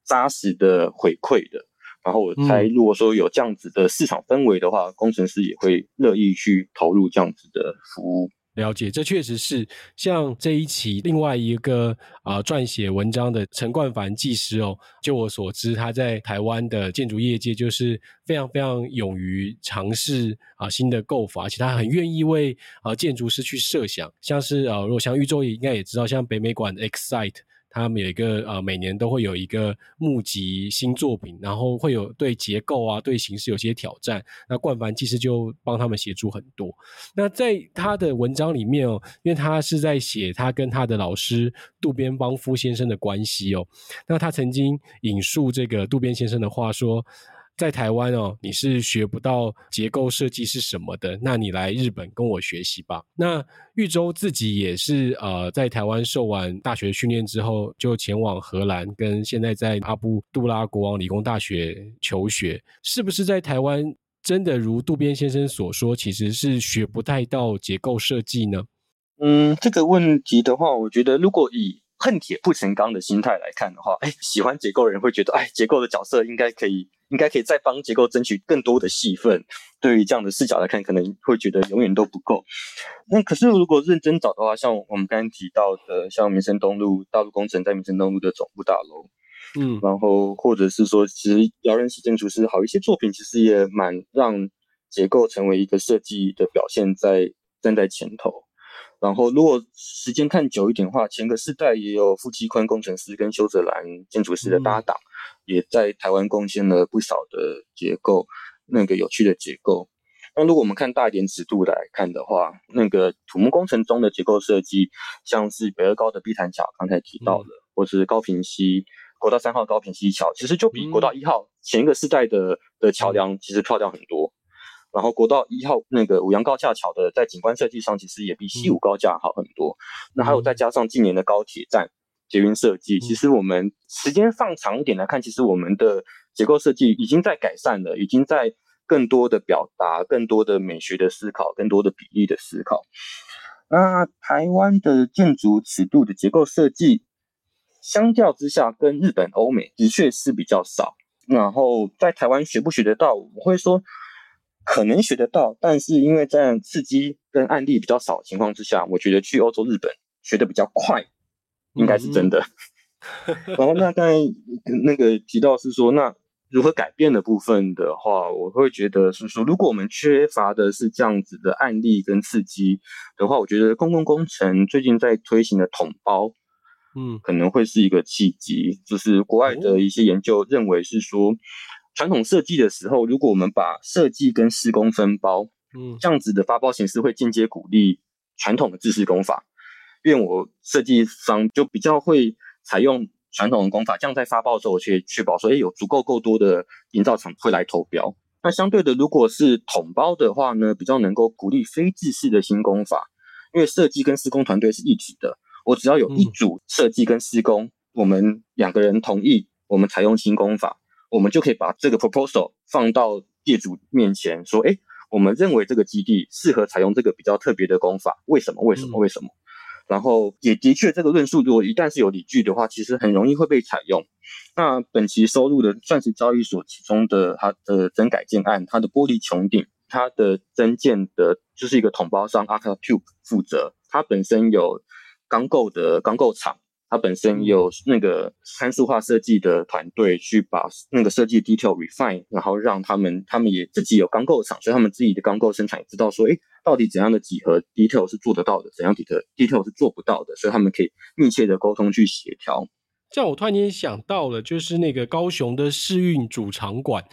扎实的回馈的。然后我猜，如果说有这样子的市场氛围的话，工程师也会乐意去投入这样子的服务。了解，这确实是像这一期另外一个啊、撰写文章的陈冠凡技师哦，就我所知，他在台湾的建筑业界就是非常非常勇于尝试啊、新的构法，而且他很愿意为啊、建筑师去设想，像是啊、呃，如果像玉洲也应该也知道，像北美馆的 Excite。他们有一个呃，每年都会有一个募集新作品，然后会有对结构啊、对形式有些挑战。那冠凡其实就帮他们协助很多。那在他的文章里面哦，因为他是在写他跟他的老师渡边邦夫先生的关系哦。那他曾经引述这个渡边先生的话说。在台湾哦，你是学不到结构设计是什么的，那你来日本跟我学习吧。那玉洲自己也是呃，在台湾受完大学训练之后，就前往荷兰，跟现在在阿布杜拉国王理工大学求学。是不是在台湾真的如渡边先生所说，其实是学不太到结构设计呢？嗯，这个问题的话，我觉得如果以恨铁不成钢的心态来看的话，哎，喜欢结构的人会觉得，哎，结构的角色应该可以。应该可以再帮结构争取更多的戏份。对于这样的视角来看，可能会觉得永远都不够。那可是如果认真找的话，像我们刚刚提到的，像民生东路大陆工程在民生东路的总部大楼，嗯，然后或者是说，其实姚仁喜建筑师好一些作品，其实也蛮让结构成为一个设计的表现，在站在前头。然后如果时间看久一点的话，前个世代也有傅基坤工程师跟修泽兰建筑师的搭档。嗯也在台湾贡献了不少的结构，那个有趣的结构。那如果我们看大一点尺度来看的话，那个土木工程中的结构设计，像是北二高的碧潭桥，刚才提到的，嗯、或是高屏溪国道三号高屏溪桥，其实就比国道一号前一个世代的的桥梁其实漂亮很多。然后国道一号那个五羊高架桥的在景观设计上，其实也比西武高架好很多。那还有再加上近年的高铁站。捷运设计，其实我们时间放长一点来看，其实我们的结构设计已经在改善了，已经在更多的表达、更多的美学的思考、更多的比例的思考。那台湾的建筑尺度的结构设计，相较之下，跟日本、欧美的确是比较少。然后在台湾学不学得到，我会说可能学得到，但是因为在刺激跟案例比较少的情况之下，我觉得去欧洲、日本学得比较快，应该是真的。嗯、然后那刚才那个提到是说，那如何改变的部分的话，我会觉得是说，如果我们缺乏的是这样子的案例跟刺激的话，我觉得公共工程最近在推行的统包。嗯，可能会是一个契机，就是国外的一些研究认为是说，传统设计的时候，如果我们把设计跟施工分包，嗯，这样子的发包形式会间接鼓励传统的制式工法，因为我设计商就比较会采用传统的工法，这样在发包的时候去确保说，哎，有足够够多的营造厂会来投标。那相对的，如果是统包的话呢，比较能够鼓励非制式的新工法，因为设计跟施工团队是一体的。我只要有一组设计跟施工，我们两个人同意，我们采用新工法，我们就可以把这个 proposal 放到业主面前，说：哎，我们认为这个基地适合采用这个比较特别的工法，为什么？为什么？为什么？然后也的确，这个论述如果一旦是有理据的话，其实很容易会被采用。那本期收录的钻石交易所其中的它的增改建案，它的玻璃穹顶，它的增建的就是一个统包商 a r c a Cube 负责，它本身有。钢构的钢构厂，它本身有那个参数化设计的团队去把那个设计 detail refine，然后让他们他们也自己有钢构厂，所以他们自己的钢构生产也知道说，哎，到底怎样的几何 detail 是做得到的，怎样的 detail 是做不到的，所以他们可以密切的沟通去协调。这样我突然间想到了，就是那个高雄的试运主场馆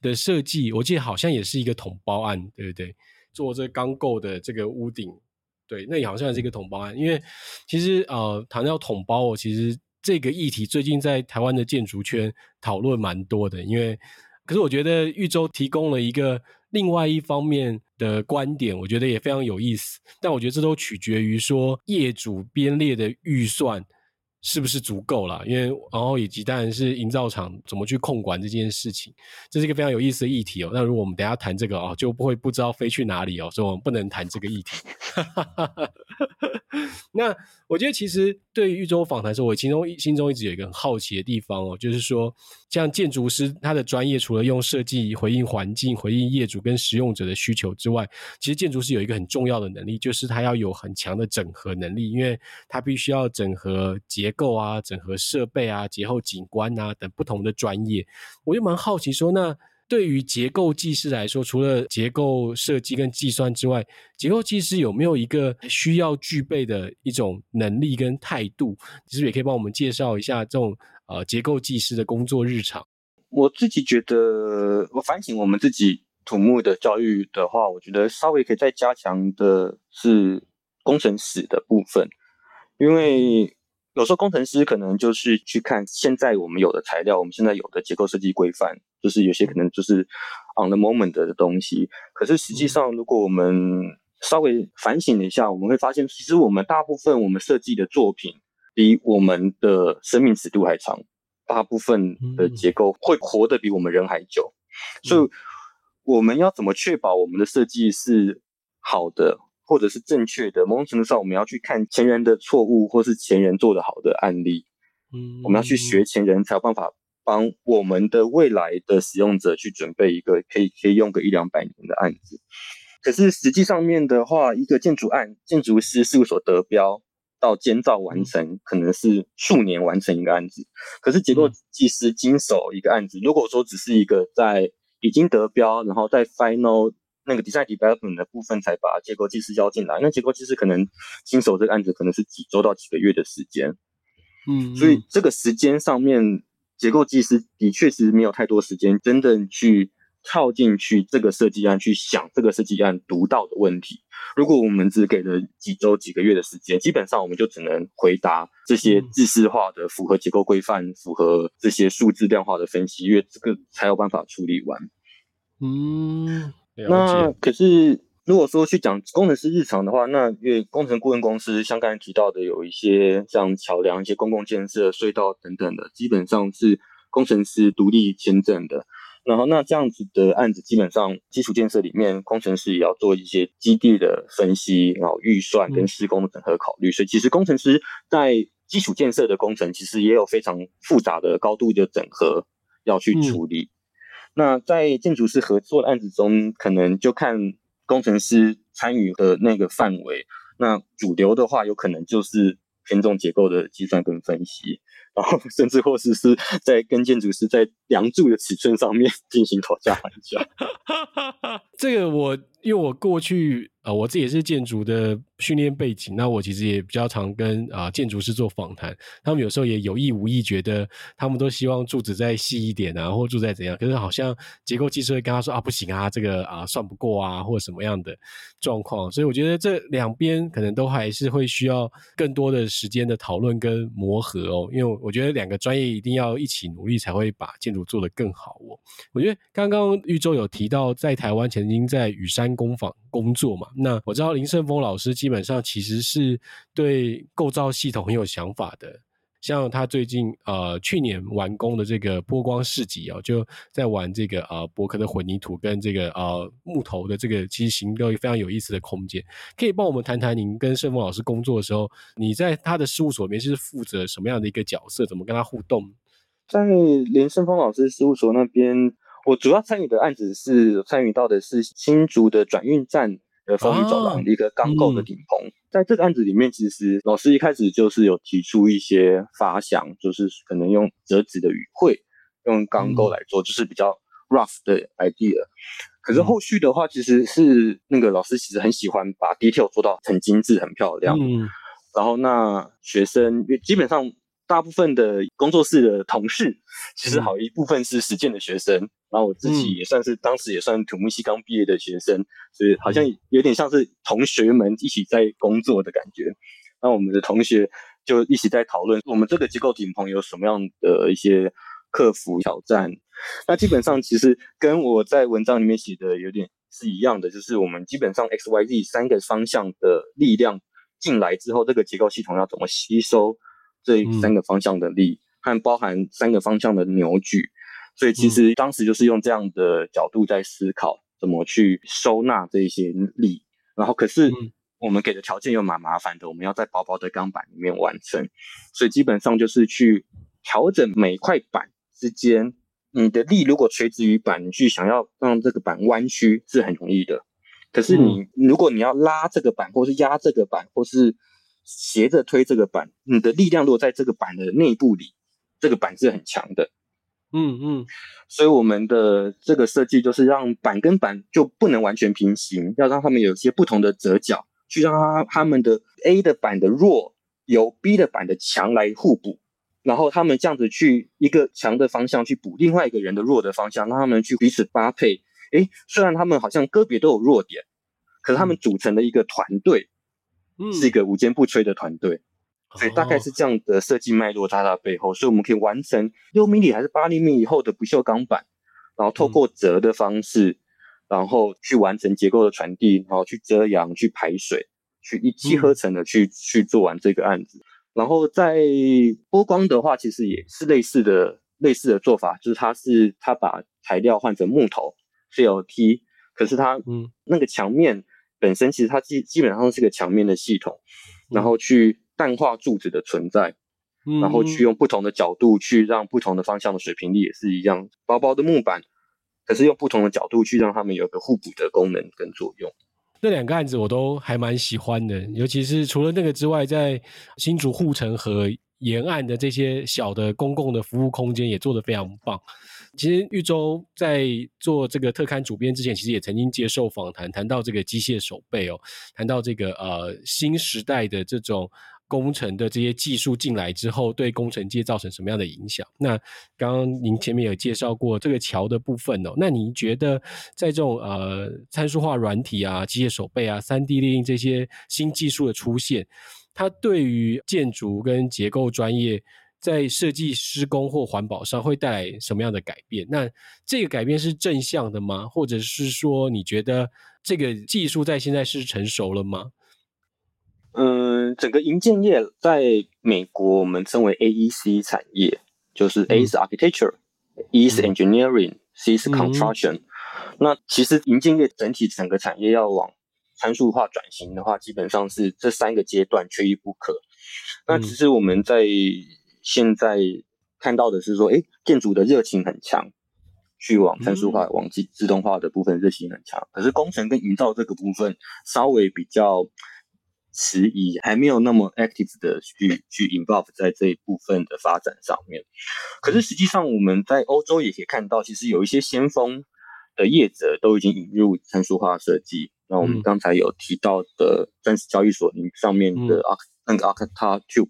的设计，我记得好像也是一个统包案，对不对？做这钢构的这个屋顶。对，那也好像是一个统包案，因为其实呃，谈到统包哦，其实这个议题最近在台湾的建筑圈讨论蛮多的。因为，可是我觉得玉州提供了一个另外一方面的观点，我觉得也非常有意思。但我觉得这都取决于说业主编列的预算。是不是足够了？因为然后以及当然是营造厂怎么去控管这件事情，这是一个非常有意思的议题哦。那如果我们等下谈这个哦，就不会不知道飞去哪里哦，所以我们不能谈这个议题。那我觉得其实对于豫州访谈的时候，我其中心中一直有一个很好奇的地方哦，就是说像建筑师他的专业，除了用设计回应环境、回应业主跟使用者的需求之外，其实建筑师有一个很重要的能力，就是他要有很强的整合能力，因为他必须要整合结构啊、整合设备啊、结构景观啊等不同的专业。我就蛮好奇说，那对于结构技师来说，除了结构设计跟计算之外，结构技师有没有一个需要具备的一种能力跟态度？其实也可以帮我们介绍一下这种呃结构技师的工作日常。我自己觉得，我反省我们自己土木的教育的话，我觉得稍微可以再加强的是工程师的部分，因为。有时候工程师可能就是去看现在我们有的材料，我们现在有的结构设计规范，就是有些可能就是 on the moment 的东西。可是实际上，如果我们稍微反省一下，我们会发现，其实我们大部分我们设计的作品比我们的生命尺度还长，大部分的结构会活得比我们人还久。所以我们要怎么确保我们的设计是好的？或者是正确的，某种程度上，我们要去看前人的错误，或是前人做的好的案例。嗯，我们要去学前人，才有办法帮我们的未来的使用者去准备一个可以可以用个一两百年的案子。可是实际上面的话，一个建筑案，建筑师事务所得标到监造完成，可能是数年完成一个案子。可是结构技师经手一个案子，如果说只是一个在已经得标，然后在 final。那个 design development 的部分才把结构技师邀进来，那结构技师可能经手这个案子可能是几周到几个月的时间，嗯，嗯，所以这个时间上面，结构技师的确是没有太多时间真正去跳进去这个设计案去想这个设计案独到的问题。如果我们只给了几周几个月的时间，基本上我们就只能回答这些制式化的、符合结构规范、符合这些数字量化的分析，因为这个才有办法处理完，嗯。那可是，如果说去讲工程师日常的话，那因为工程顾问公司像刚才提到的，有一些像桥梁、一些公共建设、隧道等等的，基本上是工程师独立签证的。然后那这样子的案子，基本上基础建设里面，工程师也要做一些基地的分析，然后预算跟施工的整合考虑。嗯、所以其实工程师在基础建设的工程，其实也有非常复杂的高度的整合要去处理。嗯、那在建筑师合作的案子中，可能就看工程师参与的那个范围。那主流的话，有可能就是偏重结构的计算跟分析。然后甚至或是是在跟建筑师在梁柱的尺寸上面 进行讨价还价。这个我因为我过去呃我自己也是建筑的训练背景，那我其实也比较常跟啊、呃、建筑师做访谈，他们有时候也有意无意觉得他们都希望柱子再细一点啊，或柱再怎样，可是好像结构技师会跟他说啊不行啊，这个啊算不过啊，或者什么样的状况，所以我觉得这两边可能都还是会需要更多的时间的讨论跟磨合哦，因为。我觉得两个专业一定要一起努力，才会把建筑做得更好哦。我觉得刚刚玉舟有提到，在台湾曾经在雨山工坊工作嘛，那我知道林胜峰老师基本上其实是对构造系统很有想法的。像他最近呃去年完工的这个波光市集哦，就在玩这个呃柏科的混凝土跟这个呃木头的这个其实形都非常有意思的空间，可以帮我们谈谈您跟盛峰老师工作的时候，你在他的事务所里面是负责什么样的一个角色？怎么跟他互动？在林胜峰老师事务所那边，我主要参与的案子是参与到的是新竹的转运站的风雨走廊的一个钢构的顶棚。在这个案子里面，其实老师一开始就是有提出一些发想，就是可能用折纸的语汇，用钢构来做，就是比较 rough 的 idea。可是后续的话，其实是那个老师其实很喜欢把 detail 做到很精致、很漂亮。嗯，然后那学生基本上。大部分的工作室的同事，其实好一部分是实践的学生，嗯、然后我自己也算是、嗯、当时也算土木系刚毕业的学生，所以好像有点像是同学们一起在工作的感觉。那我们的同学就一起在讨论，我们这个结构顶棚有什么样的一些克服挑战。那基本上其实跟我在文章里面写的有点是一样的，就是我们基本上 X、Y、Z 三个方向的力量进来之后，这个结构系统要怎么吸收？这三个方向的力，和包含三个方向的扭矩，所以其实当时就是用这样的角度在思考怎么去收纳这些力。然后，可是我们给的条件又蛮麻烦的，我们要在薄薄的钢板里面完成，所以基本上就是去调整每块板之间，你的力如果垂直于板，你去想要让这个板弯曲是很容易的。可是你如果你要拉这个板，或是压这个板，或是斜着推这个板，你的力量如果在这个板的内部里，这个板是很强的。嗯嗯，所以我们的这个设计就是让板跟板就不能完全平行，要让他们有一些不同的折角，去让它他们的 A 的板的弱由 B 的板的强来互补，然后他们这样子去一个强的方向去补另外一个人的弱的方向，让他们去彼此搭配。诶，虽然他们好像个别都有弱点，可是他们组成了一个团队。是一个无坚不摧的团队，嗯、所以大概是这样的设计脉络在它背后，所以我们可以完成六厘米还是八厘米以后的不锈钢板，然后透过折的方式，嗯、然后去完成结构的传递，然后去遮阳、去排水、去一气呵成的去、嗯、去做完这个案子。然后在波光的话，其实也是类似的类似的做法，就是它是它把材料换成木头是有 T，可是它嗯。那个墙面。本身其实它基基本上是个墙面的系统，然后去淡化柱子的存在，嗯、然后去用不同的角度去让不同的方向的水平力也是一样，薄薄的木板，可是用不同的角度去让它们有个互补的功能跟作用。这两个案子我都还蛮喜欢的，尤其是除了那个之外，在新竹护城河沿岸的这些小的公共的服务空间也做得非常棒。其实玉洲在做这个特刊主编之前，其实也曾经接受访谈，谈到这个机械手背哦，谈到这个呃新时代的这种工程的这些技术进来之后，对工程界造成什么样的影响？那刚刚您前面有介绍过这个桥的部分哦，那您觉得在这种呃参数化软体啊、机械手背啊、三 D 列印这些新技术的出现，它对于建筑跟结构专业，在设计施工或环保上会带来什么样的改变？那这个改变是正向的吗？或者是说，你觉得这个技术在现在是成熟了吗？嗯，整个营建业在美国，我们称为 AEC 产业，就是 A 是 architecture，E、嗯、是 engineering，，C 是 construction。嗯、那其实营建业整体整个产业要往参数化转型的话，基本上是这三个阶段缺一不可。那其实我们在现在看到的是说，哎、欸，建筑的热情很强，去往参数化、往自自动化的部分热情很强。可是工程跟营造这个部分稍微比较。迟疑，还没有那么 active 的去去 involve 在这一部分的发展上面。可是实际上我们在欧洲也可以看到，其实有一些先锋的业者都已经引入参数化设计。那我们刚才有提到的钻石交易所上面的 Arc 那个 Arctube，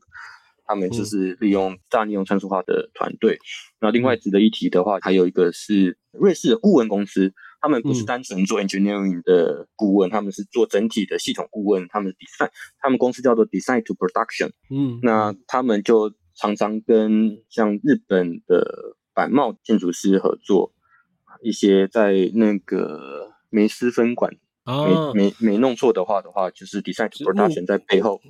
他们就是利用大利用参数化的团队。那另外值得一提的话，还有一个是瑞士的顾问公司。他们不是单纯做 engineering 的顾问，嗯、他们是做整体的系统顾问。他们 design，他们公司叫做 Design to Production。嗯，那他们就常常跟像日本的板茂建筑师合作，一些在那个梅斯分馆，啊、没没没弄错的话的话，就是 Design to Production 在背后。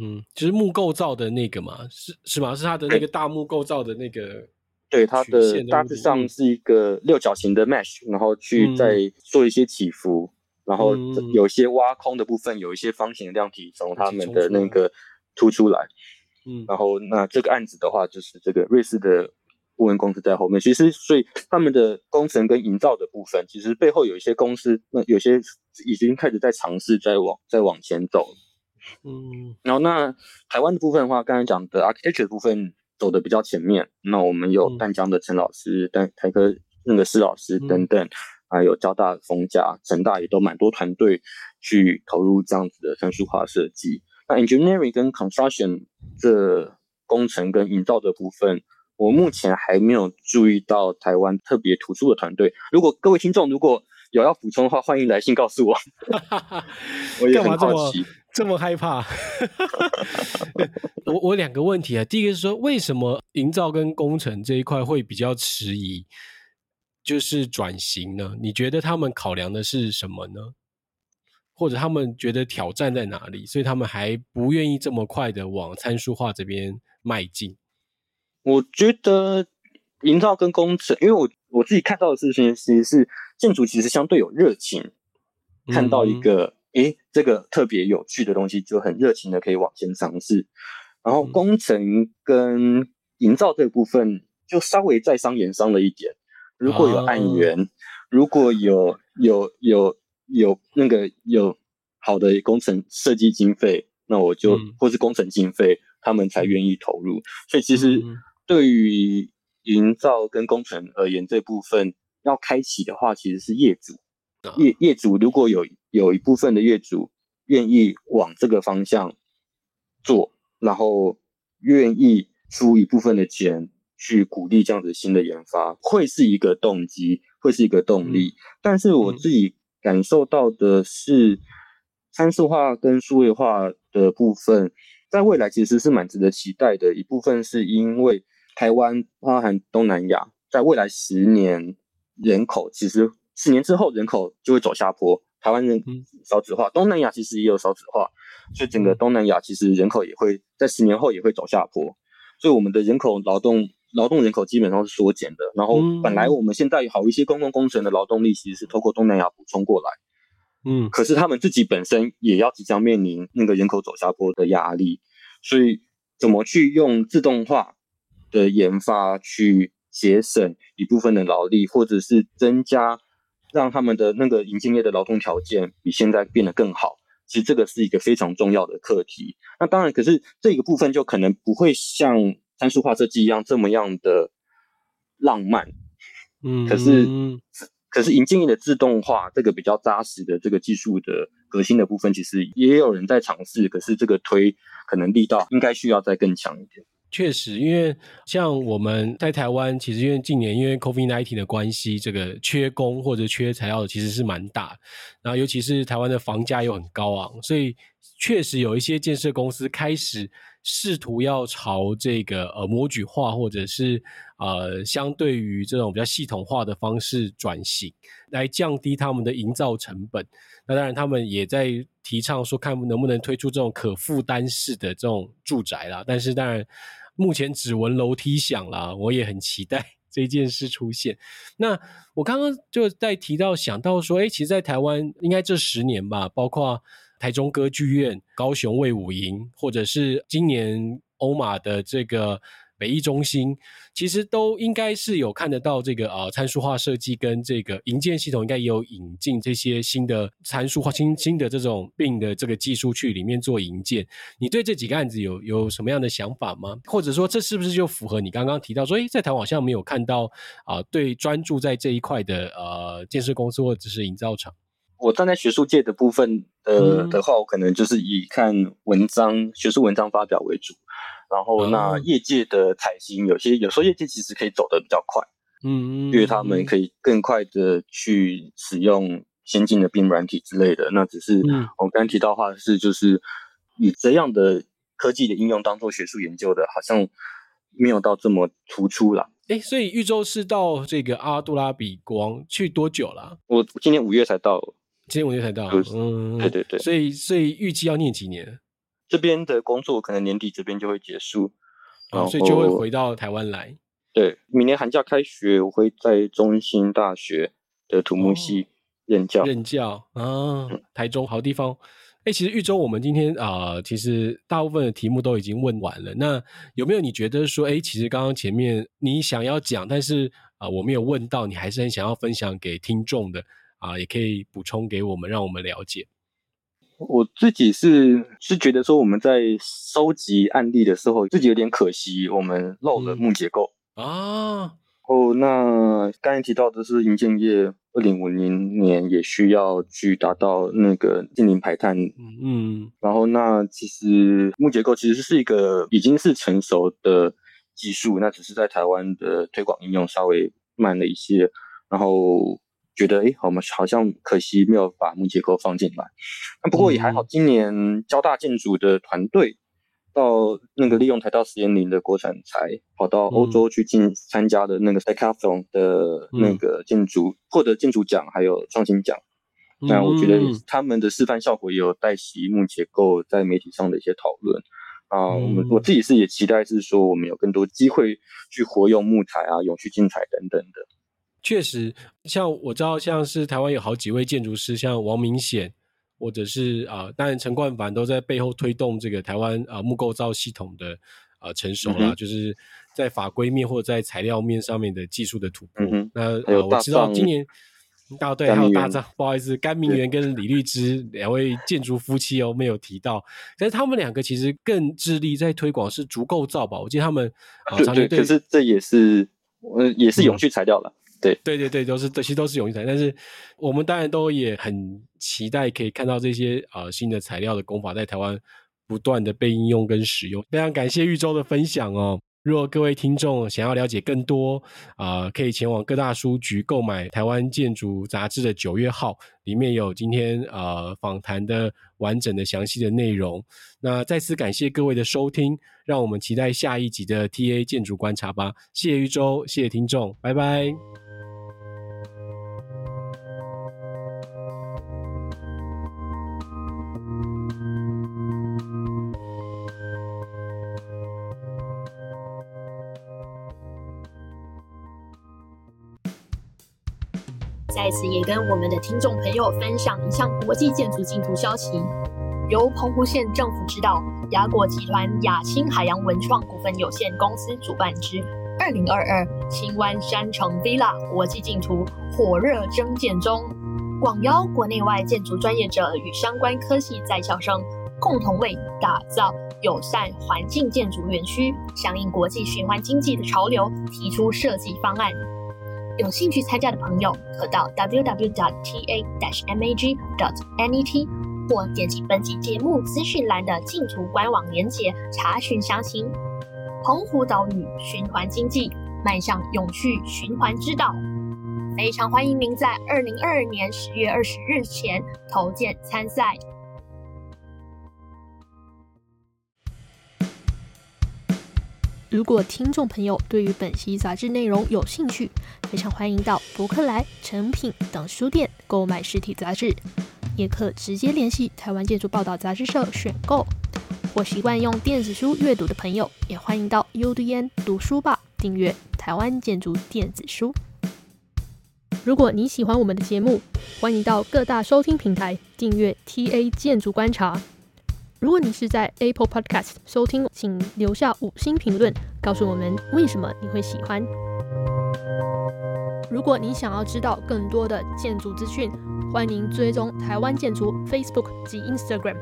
嗯，就是木构造的那个嘛，是是吗？是它的那个大木构造的那个。对，它的大致上是一个六角形的 mesh，然后去再做一些起伏，嗯、然后有一些挖空的部分，有一些方形的量体从它们的那个凸出来。嗯，然后那这个案子的话，就是这个瑞士的顾问公司在后面。其实，所以他们的工程跟营造的部分，其实背后有一些公司，那有些已经开始在尝试在往在往前走。嗯，然后那台湾的部分的话，刚才讲的 architecture 的部分。走的比较前面，那我们有淡江的陈老师、但、嗯、台科那个施老师等等，嗯、还有交大逢甲、成大也都蛮多团队去投入这样子的参数化设计。那 engineering 跟 construction 这工程跟营造的部分，我目前还没有注意到台湾特别突出的团队。如果各位听众如果有要补充的话，欢迎来信告诉我。我也很好奇。这么害怕？我我两个问题啊，第一个是说，为什么营造跟工程这一块会比较迟疑，就是转型呢？你觉得他们考量的是什么呢？或者他们觉得挑战在哪里？所以他们还不愿意这么快的往参数化这边迈进？我觉得营造跟工程，因为我我自己看到的事情其实是建筑其实相对有热情，看到一个。嗯诶，这个特别有趣的东西，就很热情的可以往前尝试。然后工程跟营造这部分就稍微再商言商了一点。如果有案源，哦、如果有有有有那个有好的工程设计经费，那我就、嗯、或是工程经费，他们才愿意投入。所以其实对于营造跟工程而言，这部分要开启的话，其实是业主。业业主如果有有一部分的业主愿意往这个方向做，然后愿意出一部分的钱去鼓励这样子新的研发，会是一个动机，会是一个动力。但是我自己感受到的是，参数化跟数位化的部分，在未来其实是蛮值得期待的。一部分是因为台湾包含东南亚，在未来十年人口其实。十年之后，人口就会走下坡。台湾人少子化，东南亚其实也有少子化，所以整个东南亚其实人口也会在十年后也会走下坡。所以我们的人口劳动劳动人口基本上是缩减的。然后本来我们现在有好一些公共工程的劳动力，其实是透过东南亚补充过来。嗯，可是他们自己本身也要即将面临那个人口走下坡的压力。所以怎么去用自动化的研发去节省一部分的劳力，或者是增加。让他们的那个银建业的劳动条件比现在变得更好，其实这个是一个非常重要的课题。那当然，可是这个部分就可能不会像参数化设计一样这么样的浪漫。嗯，可是可是银建业的自动化这个比较扎实的这个技术的革新的部分，其实也有人在尝试。可是这个推可能力道应该需要再更强一点。确实，因为像我们在台湾，其实因为近年因为 COVID-19 的关系，这个缺工或者缺材料其实是蛮大。然后尤其是台湾的房价又很高昂，所以确实有一些建设公司开始试图要朝这个呃模具化，或者是呃相对于这种比较系统化的方式转型，来降低他们的营造成本。那当然，他们也在提倡说，看能不能推出这种可负担式的这种住宅啦。但是当然。目前只闻楼梯响啦，我也很期待 这件事出现。那我刚刚就在提到想到说，哎，其实，在台湾应该这十年吧，包括台中歌剧院、高雄卫武营，或者是今年欧马的这个。北艺中心其实都应该是有看得到这个呃参数化设计跟这个营建系统，应该也有引进这些新的参数化新新的这种 BIM 的这个技术去里面做营建。你对这几个案子有有什么样的想法吗？或者说这是不是就符合你刚刚提到说，诶，在台湾好像没有看到啊、呃，对专注在这一块的呃建设公司或者是营造厂？我站在学术界的部分呃、嗯、的话，我可能就是以看文章、学术文章发表为主。然后，那业界的采行有些，有时候业界其实可以走得比较快，嗯，因为他们可以更快的去使用先进的 BIM 软体之类的。那只是我们刚刚提到的话是，就是以这样的科技的应用当做学术研究的，好像没有到这么突出啦。哎，所以玉州是到这个阿杜拉比光去多久了？我今年五月才到，今年五月才到，嗯，对对对。所以，所以预计要念几年？这边的工作可能年底这边就会结束，然后、哦、所以就会回到台湾来。对，明年寒假开学，我会在中兴大学的土木系任教。哦、任教啊，台中好地方。哎，其实玉州，我们今天啊、呃，其实大部分的题目都已经问完了。那有没有你觉得说，哎，其实刚刚前面你想要讲，但是啊、呃，我没有问到，你还是很想要分享给听众的啊、呃，也可以补充给我们，让我们了解。我自己是是觉得说，我们在收集案例的时候，自己有点可惜，我们漏了木结构、嗯、啊。哦，那刚才提到的是银建业，二零五零年也需要去达到那个近零排碳。嗯，然后那其实木结构其实是一个已经是成熟的技术，那只是在台湾的推广应用稍微慢了一些，然后。觉得哎，我们好像可惜没有把木结构放进来。那不过也还好，今年交大建筑的团队到那个利用台大实验林的国产材，跑到欧洲去进参加的那个 Decathlon 的那个建筑，获得建筑奖还有创新奖。那我觉得他们的示范效果也有带起木结构在媒体上的一些讨论啊。我们我自己是也期待是说，我们有更多机会去活用木材啊、永续建材等等的。确实，像我知道，像是台湾有好几位建筑师，像王明显，或者是啊、呃，当然陈冠凡都在背后推动这个台湾啊、呃、木构造系统的啊、呃、成熟啦、嗯，就是在法规面或者在材料面上面的技术的突破。嗯、那呃，我知道今年啊对还有大张，不好意思，甘明元跟李律之两位建筑夫妻哦没有提到，但是他们两个其实更致力在推广是足构造吧？我记得他们啊，对对，对，可是这也是呃也是永续材料了。对对对对，都是这些都是永续材，但是我们当然都也很期待可以看到这些呃新的材料的工法在台湾不断的被应用跟使用。非常感谢玉州的分享哦。如果各位听众想要了解更多啊、呃，可以前往各大书局购买《台湾建筑杂志》的九月号，里面有今天呃访谈的完整的详细的内容。那再次感谢各位的收听，让我们期待下一集的 TA 建筑观察吧。谢谢玉州，谢谢听众，拜拜。在此也跟我们的听众朋友分享一项国际建筑竞图消息，由澎湖县政府指导，雅果集团亚青海洋文创股份有限公司主办之二零二二青湾山城 Villa 国际竞图火热征件中，广邀国内外建筑专业者与相关科系在校生，共同为打造友善环境建筑园区，响应国际循环经济的潮流，提出设计方案。有兴趣参加的朋友，可到 www.ta-mag.net 或点击本集节目资讯栏的进图官网链接查询详情。澎湖岛屿循环经济，迈向永续循环之道，非常欢迎您在二零二二年十月二十日前投件参赛。如果听众朋友对于本期杂志内容有兴趣，非常欢迎到博客来、诚品等书店购买实体杂志，也可直接联系台湾建筑报道杂志社选购。或习惯用电子书阅读的朋友，也欢迎到 UDN 读书吧订阅。台湾建筑电子书。如果你喜欢我们的节目，欢迎到各大收听平台订阅 TA 建筑观察。如果你是在 Apple Podcast 收听，请留下五星评论，告诉我们为什么你会喜欢。如果你想要知道更多的建筑资讯，欢迎追踪台湾建筑 Facebook 及 Instagram，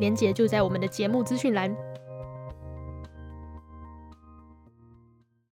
连结就在我们的节目资讯栏。